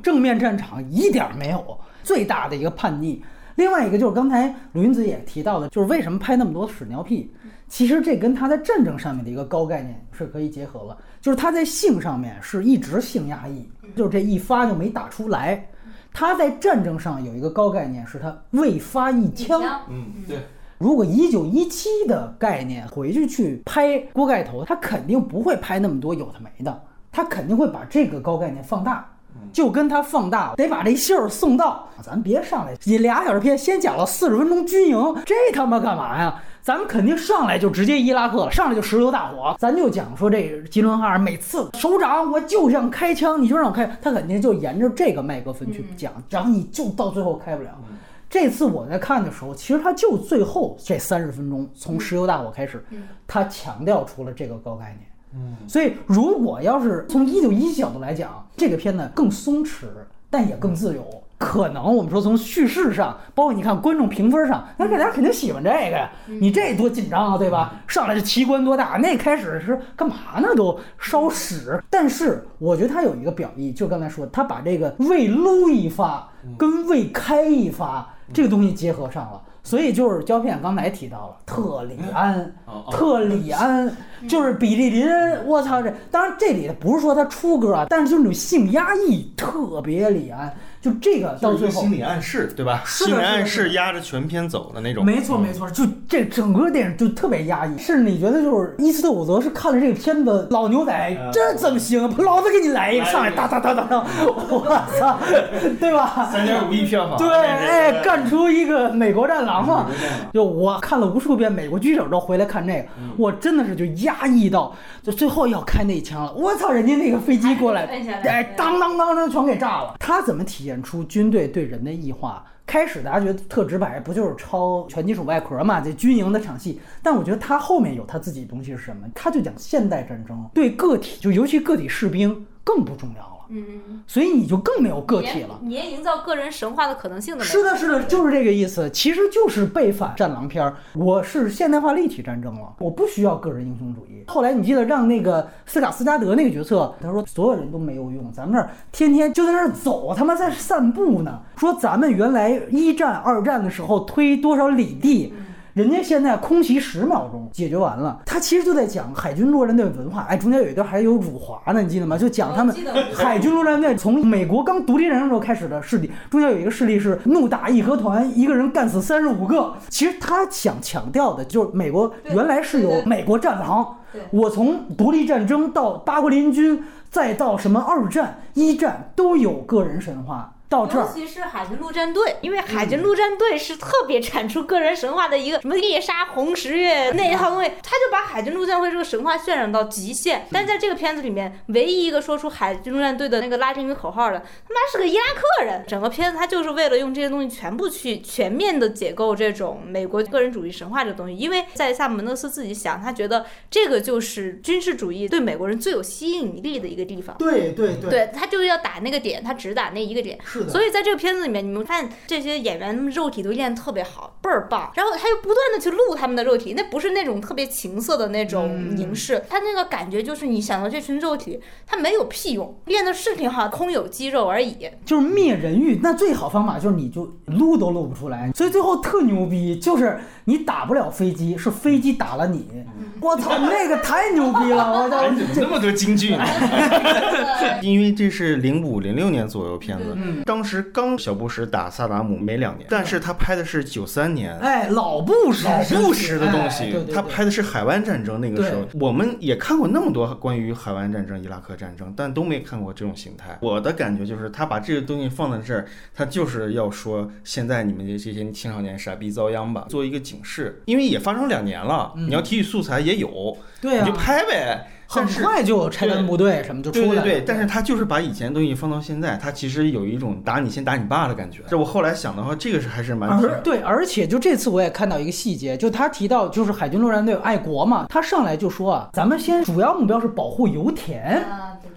正面战场一点儿没有，最大的一个叛逆。另外一个就是刚才鲁云子也提到的，就是为什么拍那么多屎尿屁？其实这跟他在战争上面的一个高概念是可以结合了，就是他在性上面是一直性压抑，就是这一发就没打出来。他在战争上有一个高概念，是他未发一枪。嗯，对，如果一九一七的概念回去去拍锅盖头，他肯定不会拍那么多有的没的，他肯定会把这个高概念放大，就跟他放大得把这信儿送到。咱别上来你俩小时片，先讲了四十分钟军营，这他妈干嘛呀？咱们肯定上来就直接伊拉克了，上来就石油大火，咱就讲说这吉伦哈尔每次首长我就想开枪，你就让我开，他肯定就沿着这个麦克风去讲，然后你就到最后开不了。这次我在看的时候，其实他就最后这三十分钟，从石油大火开始，他强调出了这个高概念。嗯，所以如果要是从一九一角度来讲，这个片呢更松弛，但也更自由。可能我们说从叙事上，包括你看观众评分上，那大家肯定喜欢这个呀。你这多紧张啊，对吧？上来就奇观多大，那开始是干嘛呢？都烧屎。但是我觉得他有一个表意，就刚才说，他把这个未搂一发跟未开一发这个东西结合上了。所以就是胶片刚才提到了特里安，特里安就是比利林，我操这！当然这里头不是说他出歌啊，但是就是那种性压抑特别里安，就这个到最后心理暗示，对吧？心理暗示压着全片走的那种。没错嗯没错，就这整个电影就特别压抑，甚至你觉得就是伊斯特伍德是看了这个片子，老牛仔这怎么行？老子给你来一个，上来哒哒哒哒哒，我操，对吧？三点五亿票房，对，哎，干出一个美国战狼嘛！就我看了无数遍《美国狙手》之后回来看这个，我真的是就压抑到，就最后要开那一枪了，我操，人家那个飞机过来哎，当当当当全给炸了。他怎么体演出军队对人的异化？开始大家觉得特直白，不就是抄全金属外壳嘛？这军营的场戏，但我觉得他后面有他自己的东西是什么？他就讲现代战争对个体，就尤其个体士兵更不重要了，嗯，所以你就更没有个体了。你也营造个人神话的可能性的。是的，是的，就是这个意思。其实就是背反战狼片儿，我是现代化立体战争了，我不需要个人英雄主义。后来你记得让那个斯卡斯加德那个角色，他说所有人都没有用，咱们这儿天天就在那儿走，他妈在散步呢。说咱们原来一战、二战的时候推多少里地。人家现在空袭十秒钟解决完了，他其实就在讲海军陆战队文化。哎，中间有一段还有辱华呢，你记得吗？就讲他们海军陆战队从美国刚独立战争时候开始的势力，中间有一个势力是怒打义和团，一个人干死三十五个。其实他想强调的就是美国原来是有美国战狼，我从独立战争到八国联军，再到什么二战、一战，都有个人神话。到这儿，尤其是海军陆战队，因为海军陆战队是特别产出个人神话的一个什么猎杀红十月那一套东西，他就把海军陆战队这个神话渲染到极限。但在这个片子里面，唯一一个说出海军陆战队的那个拉丁语口号的，他妈是个伊拉克人。整个片子他就是为了用这些东西全部去全面的解构这种美国个人主义神话这个东西，因为在萨姆门德斯自己想，他觉得这个就是军事主义对美国人最有吸引力的一个地方。对对对，对他就是要打那个点，他只打那一个点。是的。所以在这个片子里面，你们看这些演员肉体都练得特别好，倍儿棒。然后他又不断的去录他们的肉体，那不是那种特别情色的那种凝视，他那个感觉就是你想到这群肉体，他没有屁用，练的是挺好，空有肌肉而已。就是灭人欲，那最好方法就是你就撸都撸不出来，所以最后特牛逼，就是你打不了飞机，是飞机打了你。我操，那个太牛逼了！我操 哎，，怎么那么多京剧呢？因为这是零五零六年左右片子，嗯当时刚小布什打萨达姆没两年，但是他拍的是九三年。哎，老布什，老布什的东哎西对对，对他拍的是海湾战争。那个时候，我们也看过那么多关于海湾战争、伊拉克战争，但都没看过这种形态。我的感觉就是，他把这个东西放在这儿，他就是要说，现在你们这这些青少年傻逼遭殃吧，做一个警示。因为也发生两年了，嗯你要提取素材也有，对啊你就，拍呗。很快就有拆弹部队什么就出来了。对对对，但是他就是把以前的东西放到现在，他其实有一种打你先打你爸的感觉。这我后来想的话，这个是还是蛮而对，而且就这次我也看到一个细节，就他提到就是海军陆战队爱国嘛，他上来就说啊，咱们先主要目标是保护油田，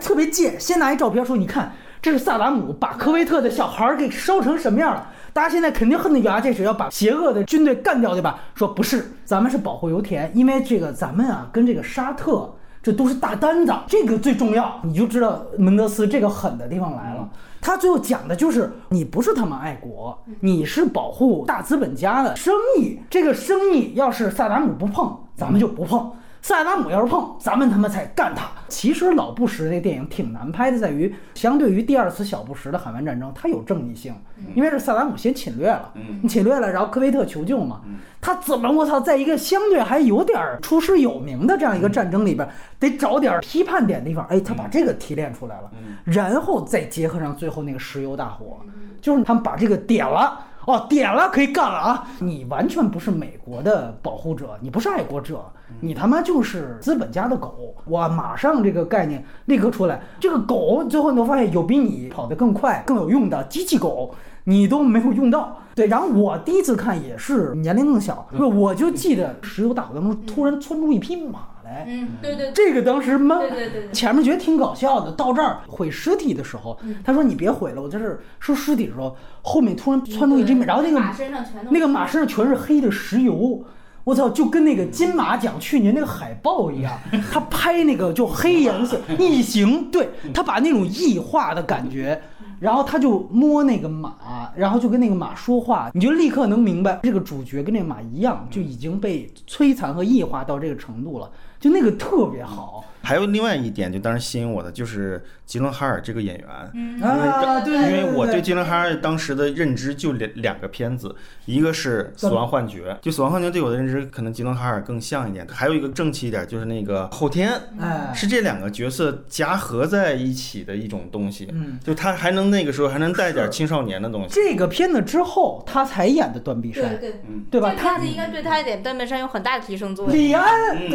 特别贱，先拿一照片说，你看这是萨达姆把科威特的小孩儿给烧成什么样了。大家现在肯定恨得牙切齿，要把邪恶的军队干掉，对吧？说不是，咱们是保护油田，因为这个咱们啊跟这个沙特这都是大单子，这个最重要。你就知道门德斯这个狠的地方来了。他最后讲的就是，你不是他妈爱国，你是保护大资本家的生意。这个生意要是萨达姆不碰，咱们就不碰。萨达姆要是碰，咱们他妈才干他。其实老布什那电影挺难拍的，在于相对于第二次小布什的海湾战争，它有正义性，因为是萨达姆先侵略了，你侵略了，然后科威特求救嘛，他怎么我操，在一个相对还有点儿出师有名的这样一个战争里边，得找点儿批判点的地方，哎，他把这个提炼出来了，然后再结合上最后那个石油大火，就是他们把这个点了。哦，点了可以干了啊！你完全不是美国的保护者，你不是爱国者，你他妈就是资本家的狗！我马上这个概念立刻出来，这个狗最后你会发现有比你跑得更快、更有用的机器狗，你都没有用到。对，然后我第一次看也是年龄更小，我就记得石油大火当中突然窜出一匹马来，嗯，对对这个当时妈对对对对。前面觉得挺搞笑的，到这儿毁尸体的时候，嗯。他说你别毁了，我这是收尸体的时候，后面突然窜出一只马，然后那个马身上全都那个马身上全是黑的石油。我操，就跟那个金马奖去年那个海报一样，他拍那个就黑颜色异形，对他把那种异化的感觉，然后他就摸那个马，然后就跟那个马说话，你就立刻能明白这个主角跟那个马一样，就已经被摧残和异化到这个程度了，就那个特别好。还有另外一点，就当时吸引我的就是吉伦哈尔这个演员，嗯。啊，对，因为我对对吉伦哈尔当时的认知就两两个片子，一个是《死亡幻觉》，就《死亡幻觉》对我的认知可能吉伦哈尔更像一点，还有一个正气一点就是那个后天，哎，是这两个角色夹合在一起的一种东西，嗯，就他还能那个时候还能带点青少年的东西。这个片子之后他才演的断臂山，对对。对。吧？他这片子应该对他一点断臂山有很大的提升作用。李安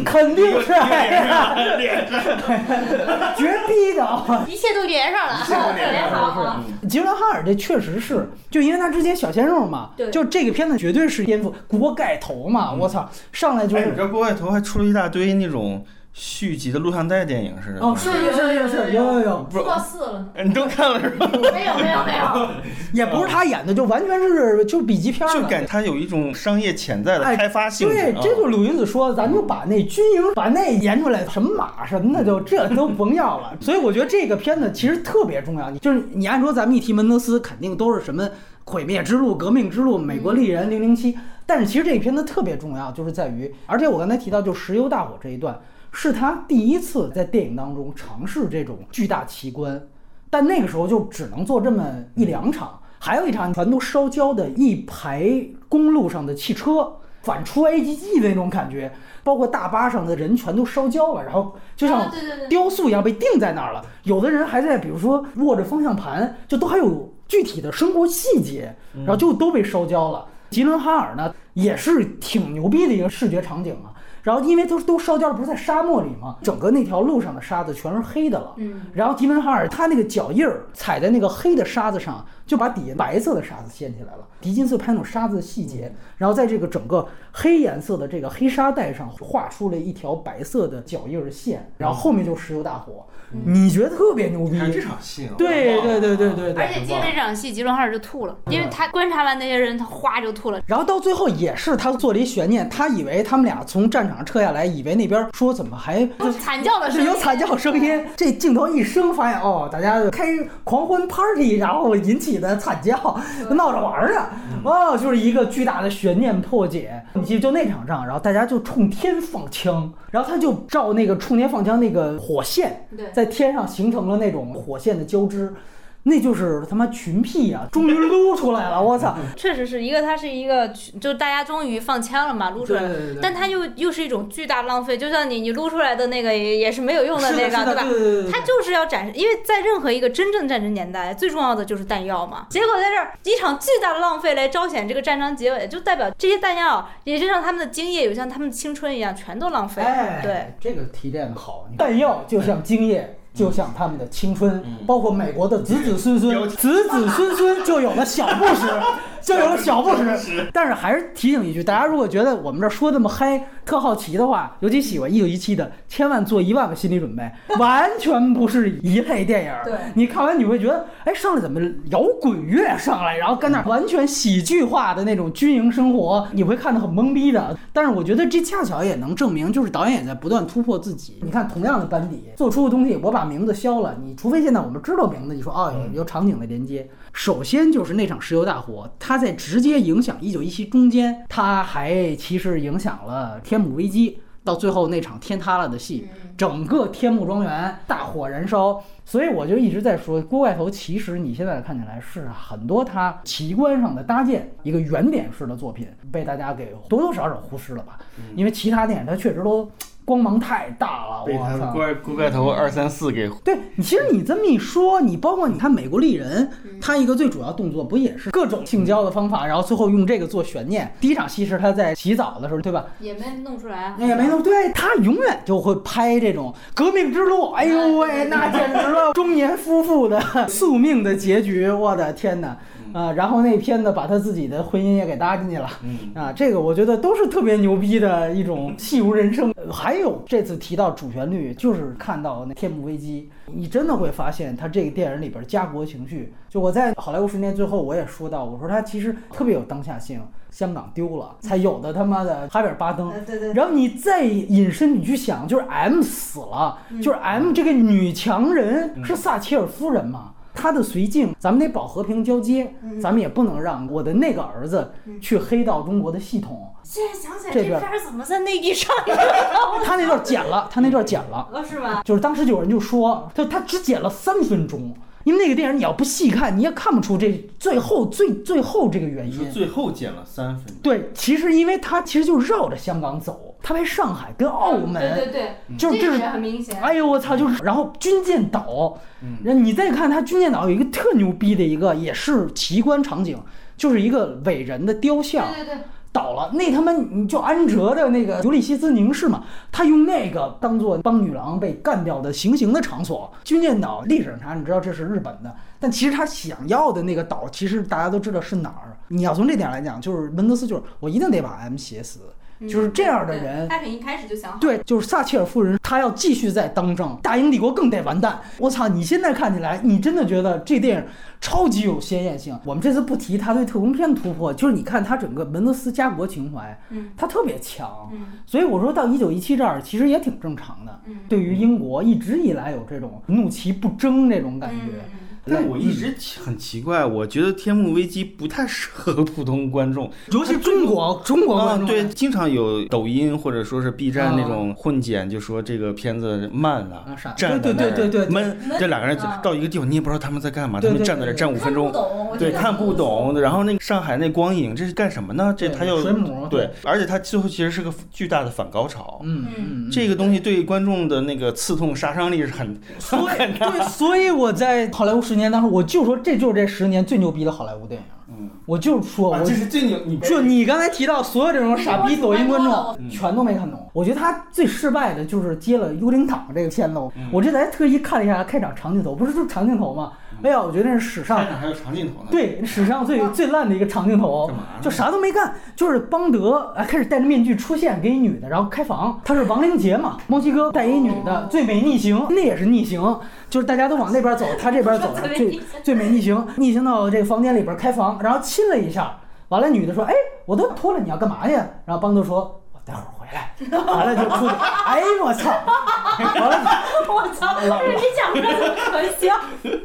肯定是 绝逼的啊！一切都连上了，特别好啊！吉伦哈尔这确实是，就因为他之前小鲜肉嘛，对就这个片子绝对是颠覆锅盖头嘛，我操，上来就哎，你是知道锅盖头还出了一大堆那种续集的录像带电影似的。哦，是是是是是，有有有，不是做四了，你都看了是吧？没有没有没有，也不是他演的，就完全是就笔记片了。就感他有一种商业潜在的哎开发性质。对，啊这就是鲁云子说的，咱就把那军营把那演出来，什么马什么的，就这都甭要了。所以我觉得这个片子其实特别重要。你就是你按说咱们一提门德斯，肯定都是什么毁灭之路、革命之路、美国丽人、零零七，但是其实这个片子特别重要，就是在于，而且我刚才提到就石油大火这一段，是他第一次在电影当中尝试这种巨大奇观，但那个时候就只能做这么一两场。还有一场全都烧焦的一排公路上的汽车，反出 A G G 的那种感觉，包括大巴上的人全都烧焦了，然后就像雕塑一样被定在那儿了。有的人还在，比如说握着方向盘，就都还有具体的生活细节，然后就都被烧焦了。吉伦哈尔呢，也是挺牛逼的一个视觉场景啊。然后因为都都烧焦了，不是在沙漠里吗？整个那条路上的沙子全是黑的了。嗯，然后迪文哈尔他那个脚印儿踩在那个黑的沙子上，就把底下白色的沙子掀起来了。狄金斯拍那种沙子的细节，然后在这个整个黑颜色的这个黑沙带上画出了一条白色的脚印儿线，然后后面就石油大火，你觉得特别牛逼？看这场戏啊，对对对对对对。而且接着这场戏，吉隆哈尔就吐了，因为他观察完那些人，他哗就吐了。然后到最后也是他做了一悬念，他以为他们俩从战场上撤下来，以为那边说怎么还有惨叫的声音，有惨叫声音。这镜头一升，发现哦，大家开狂欢 party，然后引起的惨叫，闹着玩儿呢。哦，就是一个巨大的悬念破解。你记得就那场仗，然后大家就冲天放枪，然后他就照那个冲天放枪那个火线，在天上形成了那种火线的交织。那就是他妈群屁呀、终于撸出来了！我操！确实是一个，它是一个，就大家终于放枪了嘛，撸出来，对对对但它又又是一种巨大浪费，就像你你撸出来的那个也也是没有用的那个？对对对对它就是要展示，因为在任何一个真正战争年代，最重要的就是弹药嘛。结果在这儿一场巨大的浪费来彰显这个战争结尾，就代表这些弹药也就像他们的精液，有像他们的青春一样，全都浪费了。哎，对，，这个提炼的好。弹药就像经验，就像他们的青春，包括美国的子子孙孙，子子孙孙就有了小布什，就有了小布什。但是还是提醒一句，大家如果觉得我们这说这么嗨，特好奇的话，尤其喜欢一九一七的，千万做一万个心理准备，完全不是一类电影。对你看完你会觉得，哎，上来怎么摇滚乐上来，然后跟那儿完全喜剧化的那种军营生活，你会看得很懵逼的。但是我觉得这恰巧也能证明，就是导演也在不断突破自己。你看，同样的班底做出的东西，我把名字消了，你除非现在我们知道名字，你说哦有有场景的连接。首先就是那场石油大火，它在直接影响一九一七中间，它还其实影响了天母危机。到最后那场天塌了的戏，整个天幕庄园大火燃烧，所以我就一直在说，锅盖头其实你现在看起来是很多它奇观上的搭建，一个原点式的作品，被大家给多多少少忽视了吧？因为其他电影它确实都光芒太大了，被他我操！锅锅盖头二三四给对你，其实你这么一说，你包括你看《美国丽人》，他一个最主要动作不也是各种性交的方法，然后最后用这个做悬念。第一场戏是他在洗澡的时候，对吧？也没弄出来也没弄对，他永远就会拍这种革命之路。哎呦喂，那简直了，中年夫妇的宿命的结局，我的天哪！啊，然后那片子把他自己的婚姻也给搭进去了。嗯啊，这个我觉得都是特别牛逼的一种 戏如人生。呃还有这次提到主旋律，就是看到那《天幕危机》，你真的会发现他这个电影里边家国情绪。就我在好莱坞十年最后，我也说到，我说他其实特别有当下性。香港丢了，才有的他妈的哈维尔巴登。对对然后你再引申，你去想，就是 M 死了，就是 M 这个女强人是撒切尔夫人嘛？她的绥靖，咱们得保和平交接，咱们也不能让我的那个儿子去黑到中国的系统。现在想起来，这片儿怎么在内地上映？他那段剪了，他那段剪了，哦，是吗？就是当时有人就说，他他只剪了三分钟，因为那个电影你要不细看，你也看不出这最后最最后这个原因。最后减了三分，对，其实因为他其实就绕着香港走，他拍上海跟澳门，对对对，就是这是这个很明显。哎呦我操！就是然后军舰岛，然后你再看它军舰岛有一个特牛逼的一个也是奇观场景，就是一个伟人的雕像对对对，倒了，那他妈你就安哲的那个尤利西斯凝视嘛，他用那个当做帮女郎被干掉的行刑的场所。军舰岛历史上查，你知道这是日本的，但其实他想要的那个岛，其实大家都知道是哪儿。你要从这点来讲，就是门德斯就是我一定得把 M 写死，就是这样的人。他肯定一开始就想好。对，就是撒切尔夫人，她要继续再当政，大英帝国更得完蛋。我操！你现在看起来，你真的觉得这电影超级有鲜艳性。我们这次不提他对特工片的突破，就是你看他整个门德斯家国情怀，嗯他特别强。嗯所以我说到一九一七这儿，其实也挺正常的。嗯对于英国一直以来有这种怒其不争那种感觉。嗯但我一直奇很奇怪，我觉得《天幕危机》不太适合普通观众，尤其中国中国观啊，众、对，经常有抖音或者说是 B 站那种混剪，就说这个片子慢了啊，站在那儿对对对对对闷，这两个人啊到一个地方，你也不知道他们在干嘛，他们站在那儿站五分钟对，看不懂。然后那个上海那光影，这是干什么呢？这他又水母对，而且他最后其实是个巨大的反高潮。嗯嗯，这个东西对观众的那个刺痛杀伤力是很所以对，所以我在好莱坞十年当中，我就说这就是这十年最牛逼的好莱坞电影。嗯，我就说，我啊这是最牛，你就你刚才提到所有这种傻逼抖音观众嗯，全都没看懂。我觉得他最失败的就是接了《幽灵党》这个片子。嗯我这才特意看了一下开场长镜头，不是就长镜头吗？哎呀，我觉得那是史上还有长镜头呢。对史上最最烂的一个长镜头就啥都没干，就是邦德啊开始戴着面具出现给一女的，然后开房，他是亡灵节嘛，墨西哥带一女的最美逆行，那也是逆行，就是大家都往那边走，他这边走的 最最美逆行，逆行到这个房间里边开房，然后亲了一下，完了女的说，哎，我都脱了，你要干嘛去？然后邦德说。我待会儿回来，完了就出去。哎呦我操！完了，我操！你讲这么可笑，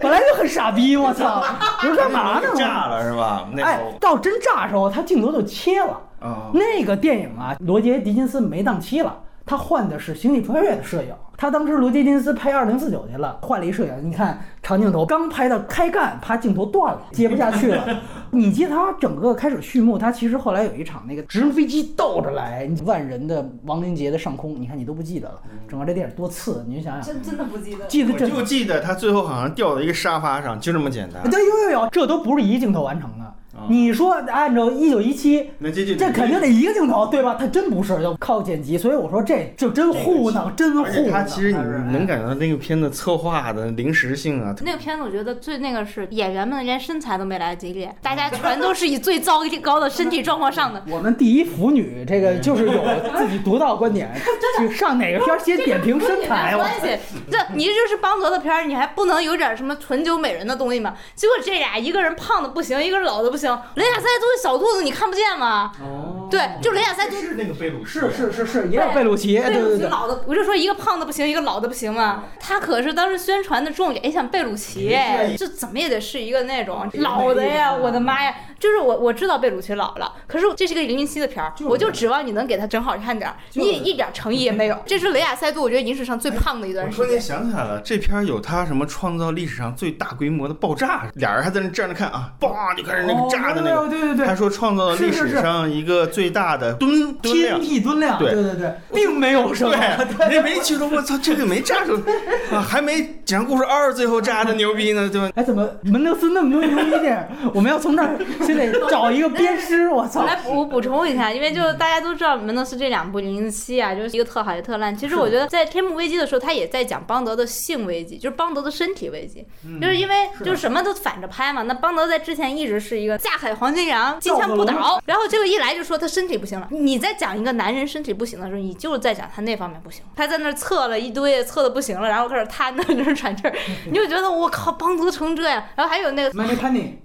本来就很傻逼，我操！你说干嘛呢？炸了是吧？那哎，到真炸的时候，他镜头就切了。啊，那个电影啊，罗杰·狄金斯没档期了，他换的是《星际穿越》的摄影。他当时罗杰·金斯拍《二零四九》去了，换了一摄影。你看长镜头刚拍到开干，啪镜头断了，接不下去了。你记得他整个开始序幕，他其实后来有一场那个直升飞机倒着来，万人的亡灵节的上空，你看你都不记得了。整个这电影多次，你就想想，真真的不记得。我记得这就记得他最后好像掉到一个沙发上，就这么简单。对，有有有，这都不是一镜头完成的。啊你说按照一九一七，那这这肯定得一个镜头，对吧？他真不是，要靠剪辑。所以我说这就真糊弄，真糊而且弄。他其实你能感觉到那个片子策划的临时性啊，那个片子我觉得最那个是演员们连身材都没来得及练，大家全都是以最糟糕的身体状况上的。我们第一腐女，这个就是有自己独到观点，去上哪个片先点评身材，关系，这你这就是邦德的片儿，你还不能有点什么纯酒美人的东西吗？结果这俩一个人胖的不行，一个人老的不行，雷亚塞都是小肚子，你看不见吗？哦，对，就雷亚塞都是那个贝鲁是是是是，也有贝鲁奇，对贝鲁对对。奇老的，我就说一个胖的不行，一个老的不行嘛。他可是当时宣传的重点，哎，像贝鲁奇，哎，这怎么也得是一个那种老的呀！我的妈呀，就是我我知道贝鲁奇老了，可是这是个零零七的片儿，我就指望你能给他整好看点儿，你也一点诚意也没有。这是雷亚塞杜，我觉得影史上最胖的一段时我突然间间。想起来了，这片儿有他什么创造历史上最大规模的爆炸，俩人还在那站着看啊，嘣就开始那个炸的那哦个。对对对他说创造了历史上一个最大的吨吨天量。地吨量，对对对对，并没有什么。对，你没觉得我操，这个没炸出 啊，还没讲故事二最后炸的牛逼呢，对吧？哎，怎么门德斯那么多牛逼电影？我们要从这儿先得找一个鞭尸，我操！来补补充一下，因为就是大家都知道门德斯这两部《零零七》啊，就是一个特好一个特烂。其实我觉得在《天幕危机》的时候，他也在讲邦德的性危机，就是邦德的身体危机，就是因为就是什么都反着拍嘛。那邦德在之前一直是一个架海黄金羊，金枪不倒，然后这个一来就说他身体不行了。你在讲一个男人身体不行的时候，你就是在讲他那方面不行。他在那儿测了一堆，测的不行了，然后开始瘫在那儿喘气儿，你就觉得我靠，邦德成这样。然后还有那个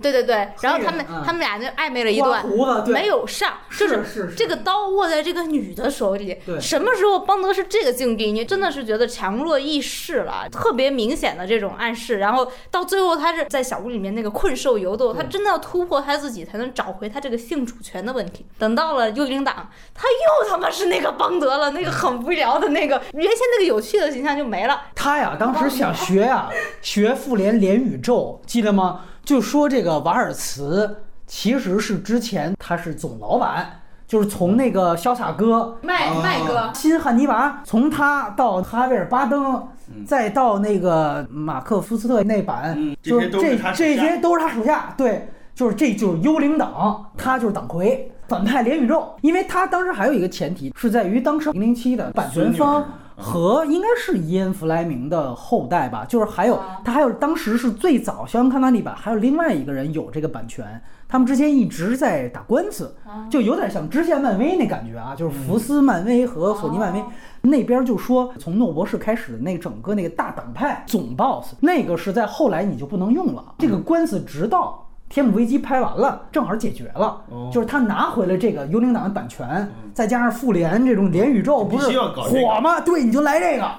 对对对，然后他们嗯他们俩就暧昧了一段，没有上，就是是是这个刀握在这个女的手里。什么时候邦德是这个境地？你真的是觉得强弱易逝了，特别明显的这种暗示。然后到最后，他是在小屋里面那个困兽犹斗，他真的要突破他自己，才能找回他这个性主权的问题。等到了幽灵党，他又他妈是那个邦德了，那个很无聊的那个，原先那个有趣的形象就没了。他呀，当时想学呀，学复联连宇宙，记得吗？就说这个瓦尔茨其实是之前他是总老板，就是从那个潇洒哥、麦哦麦哥，新汉尼拔，从他到哈维尔巴登，再到那个马克福斯特那版，嗯就是这些都是这他手下这些都是他手下，对，就是这就是幽灵党，他就是党魁，反派连宇宙。因为他当时还有一个前提是在于当时零零七的版权方。和应该是伊恩·弗莱明的后代吧，就是还有啊他还有当时是最早肖恩·康纳利版，还有另外一个人有这个版权，他们之间一直在打官司，就有点像支线漫威那感觉啊，就是福斯漫威和索尼漫威。那边就说从诺博士开始的那整个那个大党派总 boss，那个是在后来你就不能用了。这个官司直到《天幕危机》拍完了，正好解决了，哦就是他拿回了这个幽灵党的版权，再加上复联这种连宇宙，不是火吗？对，你就来这个。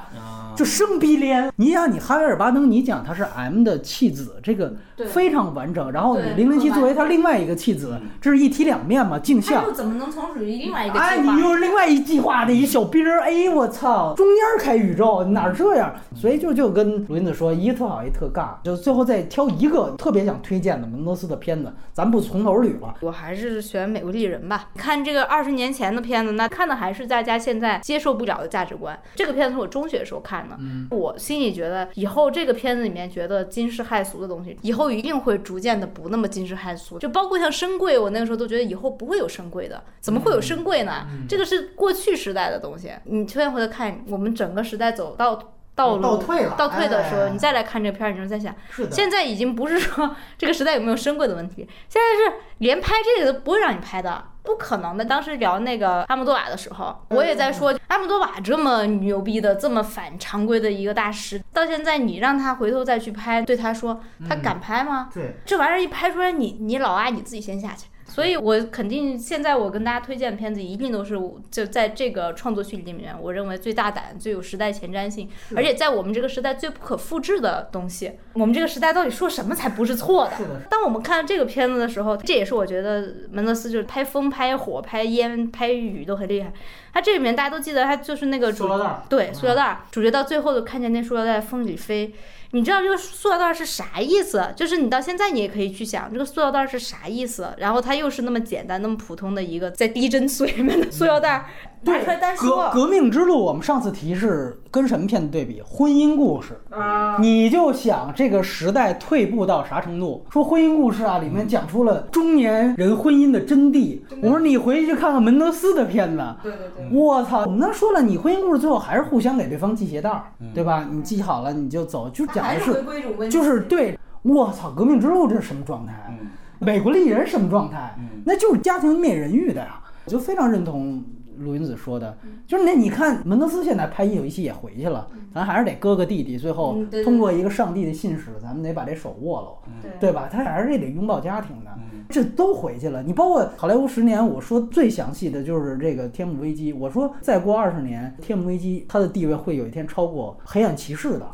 啊就生逼连，你想你哈维尔巴登，你讲他是 M 的弃子，这个对非常完整。然后你对零零七作为他另外一个弃子，这是一体两面嘛，镜像他又。怎么能从属于另外一个？哎，你又是另外一计划的一小兵儿，哎，我操，中间开宇宙哪儿这样？所以就就跟卢云子说，一个特好，一个特尬，就最后再挑一个特别想推荐的门德斯的片子，咱不从头捋了。我还是选《美国丽人》吧。看这个二十年前的片子，那看的还是大家现在接受不了的价值观。这个片子是我中学的时候看的，的。嗯，我心里觉得，以后这个片子里面觉得惊世骇俗的东西，以后一定会逐渐的不那么惊世骇俗。就包括像深柜，我那个时候都觉得以后不会有深柜的，怎么会有深柜呢？这个是过去时代的东西。你现在回头看，我们整个时代走到道路倒退了，倒退的时候，哎你再来看这片儿，你就在想，现在已经不是说这个时代有没有深贵的问题，现在是连拍这个都不会让你拍的，不可能的。当时聊那个阿姆多瓦的时候，我也在说，阿姆多瓦这么牛逼的、这么反常规的一个大师，到现在你让他回头再去拍，对他说，他敢拍吗？对，这玩意儿一拍出来，你你老阿你自己先下去。所以，我肯定现在我跟大家推荐的片子，一定都是我就在这个创作序里面，我认为最大胆、最有时代前瞻性，而且在我们这个时代最不可复制的东西。我们这个时代到底说什么才不是错的？当我们看这个片子的时候，这也是我觉得门德斯就是拍风、拍火、拍烟、拍雨都很厉害。他这里面大家都记得，他就是那个主塑料袋儿对塑料袋儿，主角到最后就看见那塑料袋在风里飞。你知道这个塑料袋儿是啥意思？就是你到现在你也可以去想这个塑料袋儿是啥意思。然后它又是那么简单、那么普通的一个在滴针水里面的塑料袋儿，拿出来单革。革命之路，我们上次提是跟什么片子对比？婚姻故事。啊，你就想这个时代退步到啥程度？说婚姻故事啊，里面讲出了中年人婚姻的真谛。我说你回去看看门德斯的片子，对对对。我操！我们那说了，你婚姻故事最后还是互相给对方系鞋带儿，对吧？你系好了你就走，就讲的是就是对，我操，革命之路这是什么状态？嗯美国丽人什么状态？嗯那就是家庭灭人欲的呀！我就非常认同陆云子说的，就是那你看门德斯现在拍一九一七也回去了，咱还是得哥哥弟弟，最后通过一个上帝的信使，咱们得把这手握了，对吧？他还是得拥抱家庭的，嗯这都回去了。你包括好莱坞十年，我说最详细的就是这个《天幕危机》，我说再过二十年，《天幕危机》它的地位会有一天超过《黑暗骑士》的。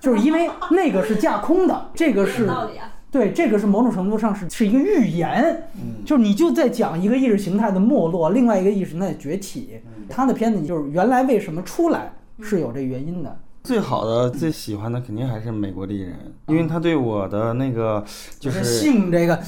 就是因为那个是架空的，这个是。对，这个是某种程度上是是一个预言，嗯就是你就在讲一个意识形态的没落，另外一个意识形态的崛起。他的片子就是原来为什么出来是有这原因的。最好的、最喜欢的肯定还是《美国丽人》，因为他对我的那个就是性这个，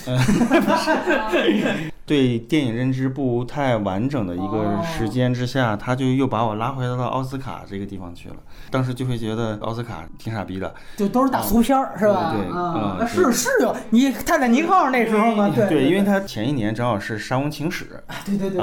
对电影认知不太完整的一个时间之下，他就又把我拉回到了奥斯卡这个地方去了。当时就会觉得奥斯卡挺傻逼的，就都是大俗片儿，是吧？对对啊，是是有你泰坦尼克号那时候吗？对对，因为他前一年正好是《沙翁情史对对对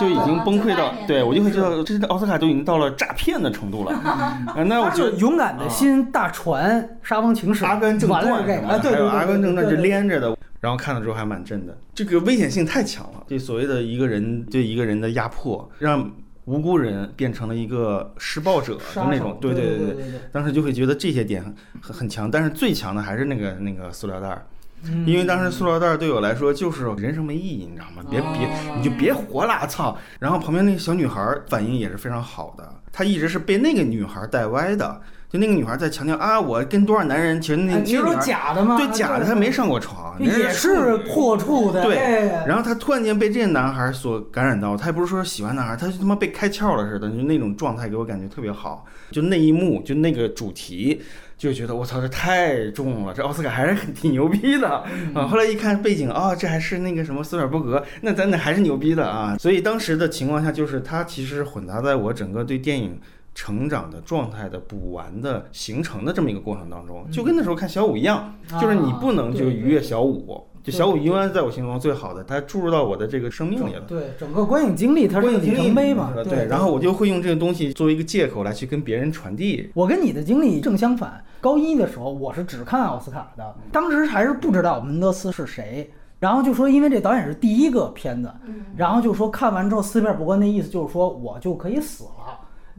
就已经崩溃到对我就会知道，这奥斯卡都已经到了诈骗的程度了。啊那我就勇敢的心、大船、沙翁情史、《阿甘正传啊，对对对，还有《阿甘正传》对是连着的。然后看了之后还蛮震的，这个危险性太强了。对所谓的一个人对一个人的压迫，让无辜人变成了一个施暴者的那种。对对对对对，当时就会觉得这些点很很强，但是最强的还是那个那个塑料袋儿。嗯因为当时塑料袋儿对我来说就是人生没意义，你知道吗？别别，你就别活了，操！然后旁边那个小女孩儿反应也是非常好的，她一直是被那个女孩儿带歪的。就那个女孩在强调啊，我跟多少男人，其实那哎其实都那女孩儿假的嘛，对假的，她没上过床，也是破处的，对哎然后她突然间被这些男孩儿所感染到，她也不是说喜欢男孩儿，她就他妈被开窍了似的，就那种状态给我感觉特别好。就那一幕，就那个主题，就觉得我操，这太重了，这奥斯卡还是很挺牛逼的啊。后来一看背景，啊，这还是那个什么斯皮尔伯格，那咱那还是牛逼的啊。所以当时的情况下，就是它其实混杂在我整个对电影。成长的状态的补完的形成的这么一个过程当中，就跟那时候看小五一样，就是你不能就逾越小五，就小五永远在我心中最好的，它注入到我的这个生命里了。对，整个观影经历它是个里程碑嘛，对，然后我就会用这个东西作为一个借口来去跟别人传递。我跟你的经历正相反，高一的时候我是只看奥斯卡的，当时还是不知道门德斯是谁。然后就说，因为这导演是第一个片子，然后就说看完之后，斯皮尔伯格那意思就是说我就可以死了，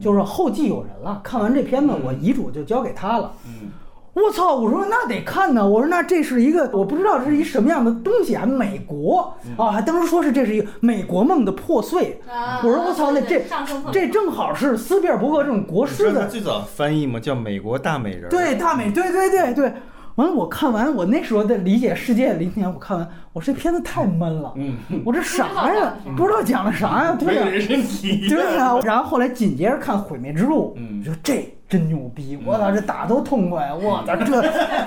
就是后继有人了。看完这片子，我遗嘱就交给他了。嗯，我操！我说那得看呢。我说那这是一个我不知道这是一什么样的东西啊，美国啊，还当时说是这是一个美国梦的破碎。啊我说我操，那这这正好是斯皮尔伯格这种国师的最早翻译嘛，叫美国大美人。对，大美，对对对对。完了，我看完，我那时候的理解世界零年，我看完，我说这片子太闷了，嗯，我这啥呀？不知道讲的啥呀？对呀。对呀、然后后来紧接着看《毁灭之路》，嗯我说这真牛逼！我操，这打都痛快！我操，这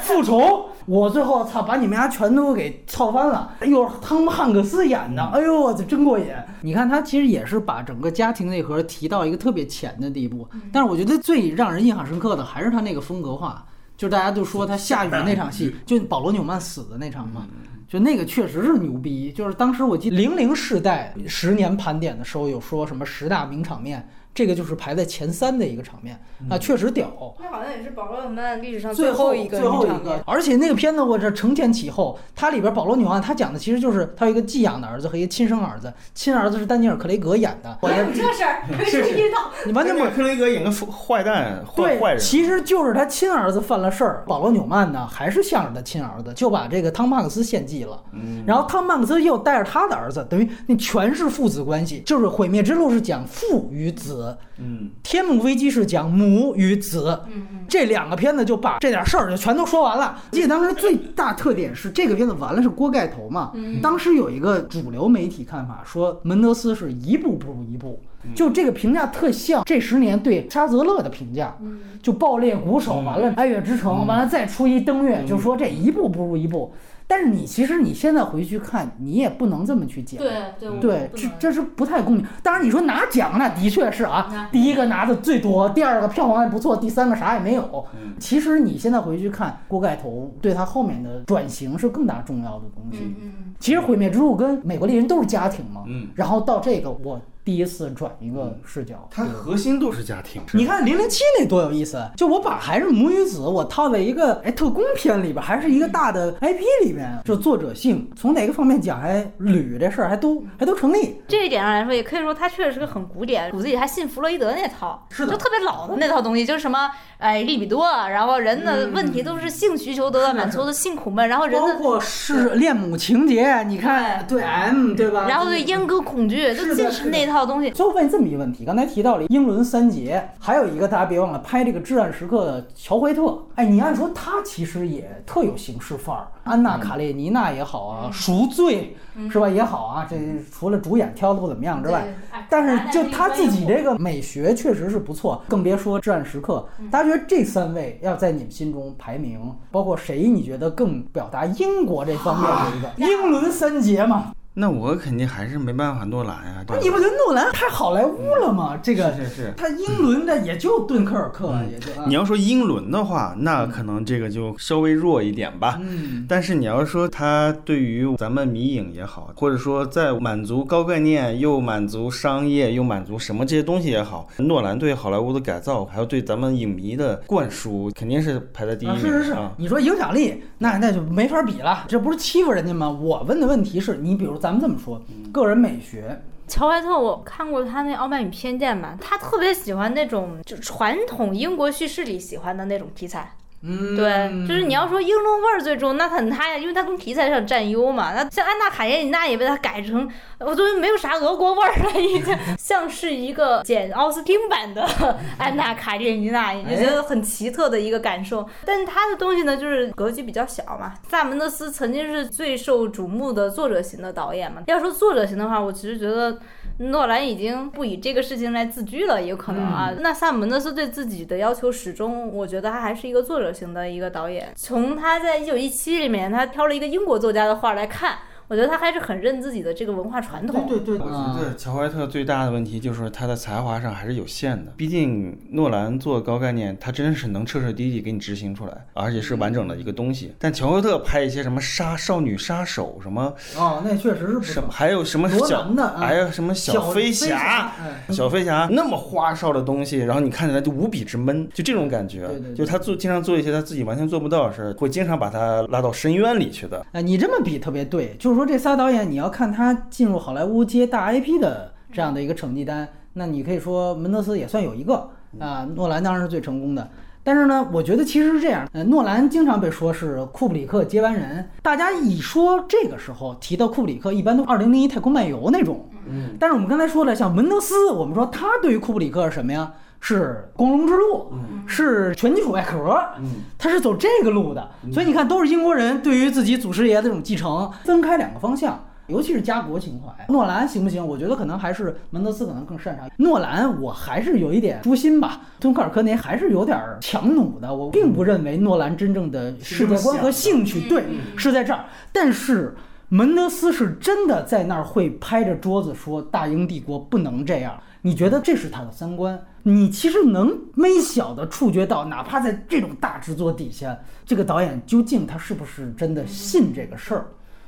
复仇，我最后操把你们家全都给操翻了。哎呦，汤姆汉克斯演的，哎呦，我操，真过瘾！你看他其实也是把整个家庭内核提到一个特别浅的地步，但是我觉得最让人印象深刻的还是他那个风格化。就大家都说他下雨那场戏，就保罗纽曼死的那场嘛，就那个确实是牛逼。就是当时我记得零零世代十年盘点的时候，有说什么十大名场面，这个就是排在前三的一个场面啊，确实屌。那好像也是保罗纽曼历史上最后一个最后一个，而且那个片子我这承前启后，它里边保罗纽曼他讲的其实就是他有一个寄养的儿子和一个亲生儿子，亲儿子是丹尼尔·克雷格演的，我这这事儿，没注意到。你完全把克雷格演个坏蛋、坏，坏人，其实就是他亲儿子犯了事儿，保罗纽曼呢还是向着他亲儿子，就把这个汤姆汉克斯献祭了。嗯然后汤姆汉克斯又带着他的儿子，等于那全是父子关系。就是《毁灭之路》是讲父与子，嗯，《天幕危机》是讲母与子。嗯嗯，这两个片子就把这点事儿就全都说完了。记得当时最大特点是这个片子完了是锅盖头嘛，嗯。当时有一个主流媒体看法说门德斯是一步不如一步，就这个评价特像这十年对沙泽勒的评价，就爆裂鼓手完了爱乐之城完了再出一登月，就说这一步不如一步。但是你其实你现在回去看，你也不能这么去讲。对对对，这这是不太公平。当然，你说拿奖那的确是啊，第一个拿的最多，第二个票房还不错，第三个啥也没有。嗯其实你现在回去看锅盖头，对他后面的转型是更大重要的东西。嗯嗯其实《毁灭之路》跟《美国丽人》都是家庭嘛，嗯然后到这个我第一次转一个视角，它对。核心都是家庭。你看零零七那多有意思，就我把还是母与子，我套在一个哎特工片里边，还是一个大的 IP 里边，就作者性从哪个方面讲，还捋这事儿还都还都成立。这一点上来说，也可以说他确实是个很古典，骨子里还信弗洛伊德那套，是的。就特别老的那套东西，就是什么哎利比多，然后人的问题都是性需求得到满足的性苦闷，然后人的。包括是恋母情节，你看对 M 对吧？然后对阉割恐惧，是的是的都尽是那套东西。最后问这么一个问题，刚才提到了英伦三杰，还有一个大家别忘了拍这个《至暗时刻》的乔怀特。哎，你按说他其实也特有形式范儿，安娜·卡列尼娜也好啊，赎罪是吧也好啊，这除了主演挑的不怎么样之外，但是就他自己这个美学确实是不错，更别说《至暗时刻》。大家觉得这三位要在你们心中排名，包括谁你觉得更表达英国这方面的一个英伦三杰嘛？那我肯定还是没办法，诺兰呀、你不觉得诺兰太好莱坞了吗？这个是是是。他英伦的也就敦刻尔克，也就啊你要说英伦的话，那可能这个就稍微弱一点吧。嗯，但是你要说他对于咱们迷影也好，或者说在满足高概念又满足商业又满足什么这些东西也好，诺兰对好莱坞的改造，还有对咱们影迷的灌输，肯定是排在第一啊是是是啊。，你说影响力，那那就没法比了，这不是欺负人家吗？我问的问题是你比如咱们这么说，个人美学，乔怀特，我看过他那《傲慢与偏见》嘛，他特别喜欢那种就传统英国叙事里喜欢的那种题材。嗯对，就是你要说英伦味儿最重，那很他呀，因为他从题材上占优嘛。那像安娜卡列尼娜也被他改成，我都没有啥俄国味儿了，已经 像是一个简奥斯汀版的 安娜卡列尼娜，也觉得很奇特的一个感受。但是他的东西呢，就是格局比较小嘛。萨门德斯曾经是最受瞩目的作者型的导演嘛。要说作者型的话，我其实觉得。诺兰已经不以这个事情来自居了，也有可能啊。那萨姆门德斯对自己的要求始终，我觉得他还是一个作者型的一个导演。从他在一九一七里面，他挑了一个英国作家的画来看，我觉得他还是很认自己的这个文化传统。对对对，我觉得乔怀特最大的问题就是他的才华上还是有限的。毕竟诺兰做高概念，他真是能彻彻底底给你执行出来，而且是完整的一个东西。但乔怀特拍一些什么杀少女杀手什么哦，那确实是不什么，还有什么小还有什么小飞侠。哎小飞侠那么花哨的东西，然后你看起来就无比之闷，就这种感觉。对对对就他做经常做一些他自己完全做不到的事儿，会经常把他拉到深渊里去的。哎，你这么比特别对，就是说这仨导演，你要看他进入好莱坞接大 IP 的这样的一个成绩单，那你可以说门德斯也算有一个啊，诺兰当然是最成功的。但是呢，我觉得其实是这样，呃，诺兰经常被说是库布里克接班人，大家一说这个时候提到库布里克，一般都二零零一太空漫游那种。嗯，但是我们刚才说了，像门德斯，我们说他对于库布里克是什么呀？是《光荣之路》，是拳击手外壳，嗯，他是走这个路的。所以你看，都是英国人对于自己祖师爷的这种继承，分开两个方向。尤其是家国情怀。诺兰行不行？我觉得可能还是门德斯可能更擅长。诺兰我还是有一点诛心吧，敦刻尔克内还是有点儿强弩的。我并不认为诺兰真正的世界观和兴趣对是在这儿，但是。门德斯是真的在那儿会拍着桌子说：“大英帝国不能这样。”你觉得这是他的三观？你其实能微小的触觉到，哪怕在这种大制作底下，这个导演究竟他是不是真的信这个事儿？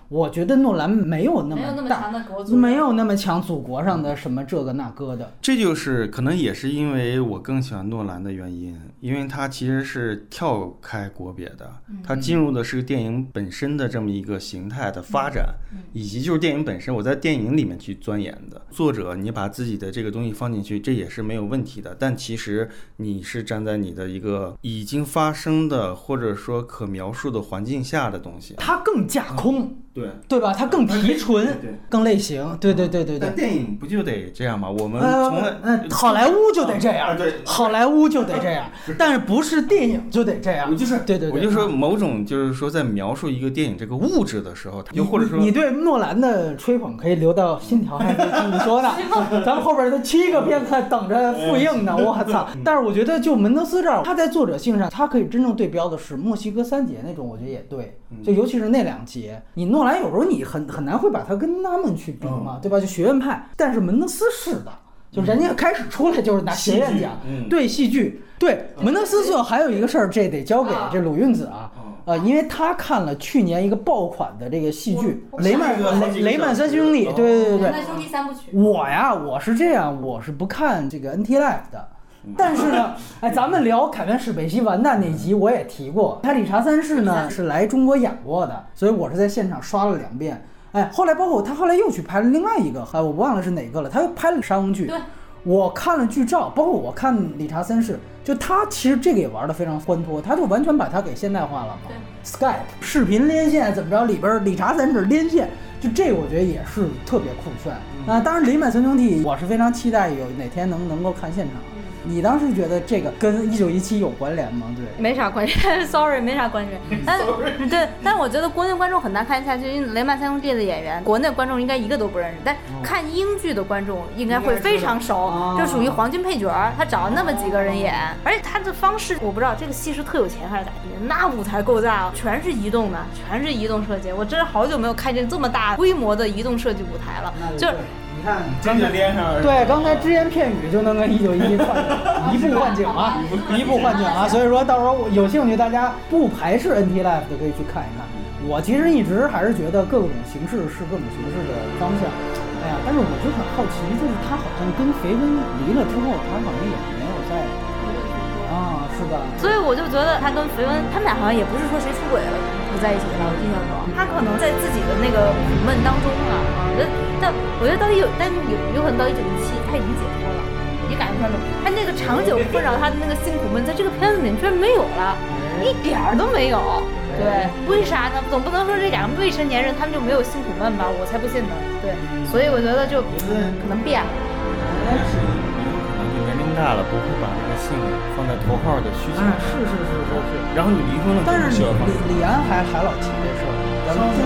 我觉得诺兰没有那没有那么么大，强的国，没有那么强祖国上的什么这个那个的。这就是可能也是因为我更喜欢诺兰的原因，因为他其实是跳开国别的，他进入的是电影本身的这么一个形态的发展，以及就是电影本身，我在电影里面去钻研的。作者你把自己的这个东西放进去，这也是没有问题的。但其实你是站在你的一个已经发生的或者说可描述的环境下的东西。它更架空，对，对吧？它更提纯对，更类型。对对对对对但。电影不就得这样吗？我们呃从来呃，好莱坞就得这样，啊对好莱坞就得这样，但是不是电影就得这样？我就是对对对，我就说某种就是说在描述一个电影这个物质的时候，你又或者说你对诺兰的吹捧可以留到信条还可以继续说呢，咱们后边的七个片子还等着复映呢，我操！但是我觉得就门德斯这儿，他在作者性上，他可以真正对标的是墨西哥三杰那种，我觉得也对，就尤其是那两节，你诺兰有时候你很很难会把他跟他们去比嘛，对吧？就学院派，但是门德斯是的。就人家开始出来就是拿学院奖，嗯对戏剧，对门德斯最后还有一个事儿，这得交给这鲁韵子啊，呃，因为他看了去年一个爆款的这个戏剧《雷曼雷雷曼三兄弟》，对对对对那兄弟三部曲，我呀，我是这样，我是不看这个 NT Life 的。但是呢，哎，咱们聊凯文史贝西完蛋那集我也提过，他理查三世呢是来中国演过的，所以我是在现场刷了两遍。哎，后来包括他后来又去拍了另外一个，哎，我忘了是哪个了，他又拍了沙翁剧。对，我看了剧照，包括我看理查三世，就他其实这个也玩的非常欢脱，他就完全把它给现代化了嘛。Skype 视频连线怎么着，里边儿理查三世连线，就这我觉得也是特别酷炫。啊，当然《林曼三兄弟》我是非常期待有哪天能能够看现场。你当时觉得这个跟一九一七有关联吗？对。没啥关系，sorry，没啥关系。但对，但是我觉得国内观众很难看下去，因为雷曼三兄弟的演员，国内观众应该一个都不认识，但看英剧的观众应该会非常熟就属于黄金配角。他找了那么几个人演，而且他的方式我不知道这个戏是特有钱还是咋地，那舞台构架全是移动的，全是移动设计，我真是好久没有看见这么大规模的移动设计舞台了，就是你看，真的连上了。对，刚才只言片语就能跟一九一一串上，一步换景啊，一步换景啊。所以说到时候有兴趣，大家不排斥 NT Life 的可以去看一看。我其实一直还是觉得各种形式是各种形式的方向。哎呀，但是我就很好奇，就是他好像跟肥温离了之后，他好像也啊，是的？所以我就觉得他跟肥文，他们俩好像也不是说谁出轨了不在一起的吧？我印象中，他可能在自己的那个苦闷当中啊，我觉得，但我觉得到底有，但有有可能到一九一七，他已经解脱了，你感觉到没有？他那个长久困扰他的那个辛苦闷，在这个片子里面居然没有了，一点儿都没有。对，为啥呢？总不能说这两个未成年人他们就没有辛苦闷吧？我才不信呢。对，所以我觉得就可能变了。但是有可能就年龄大了，不会把那个性放在头号的需求。哎，是是是是是。然后你离婚了，但是李就不需要放李李安还还老提这事儿，咱们中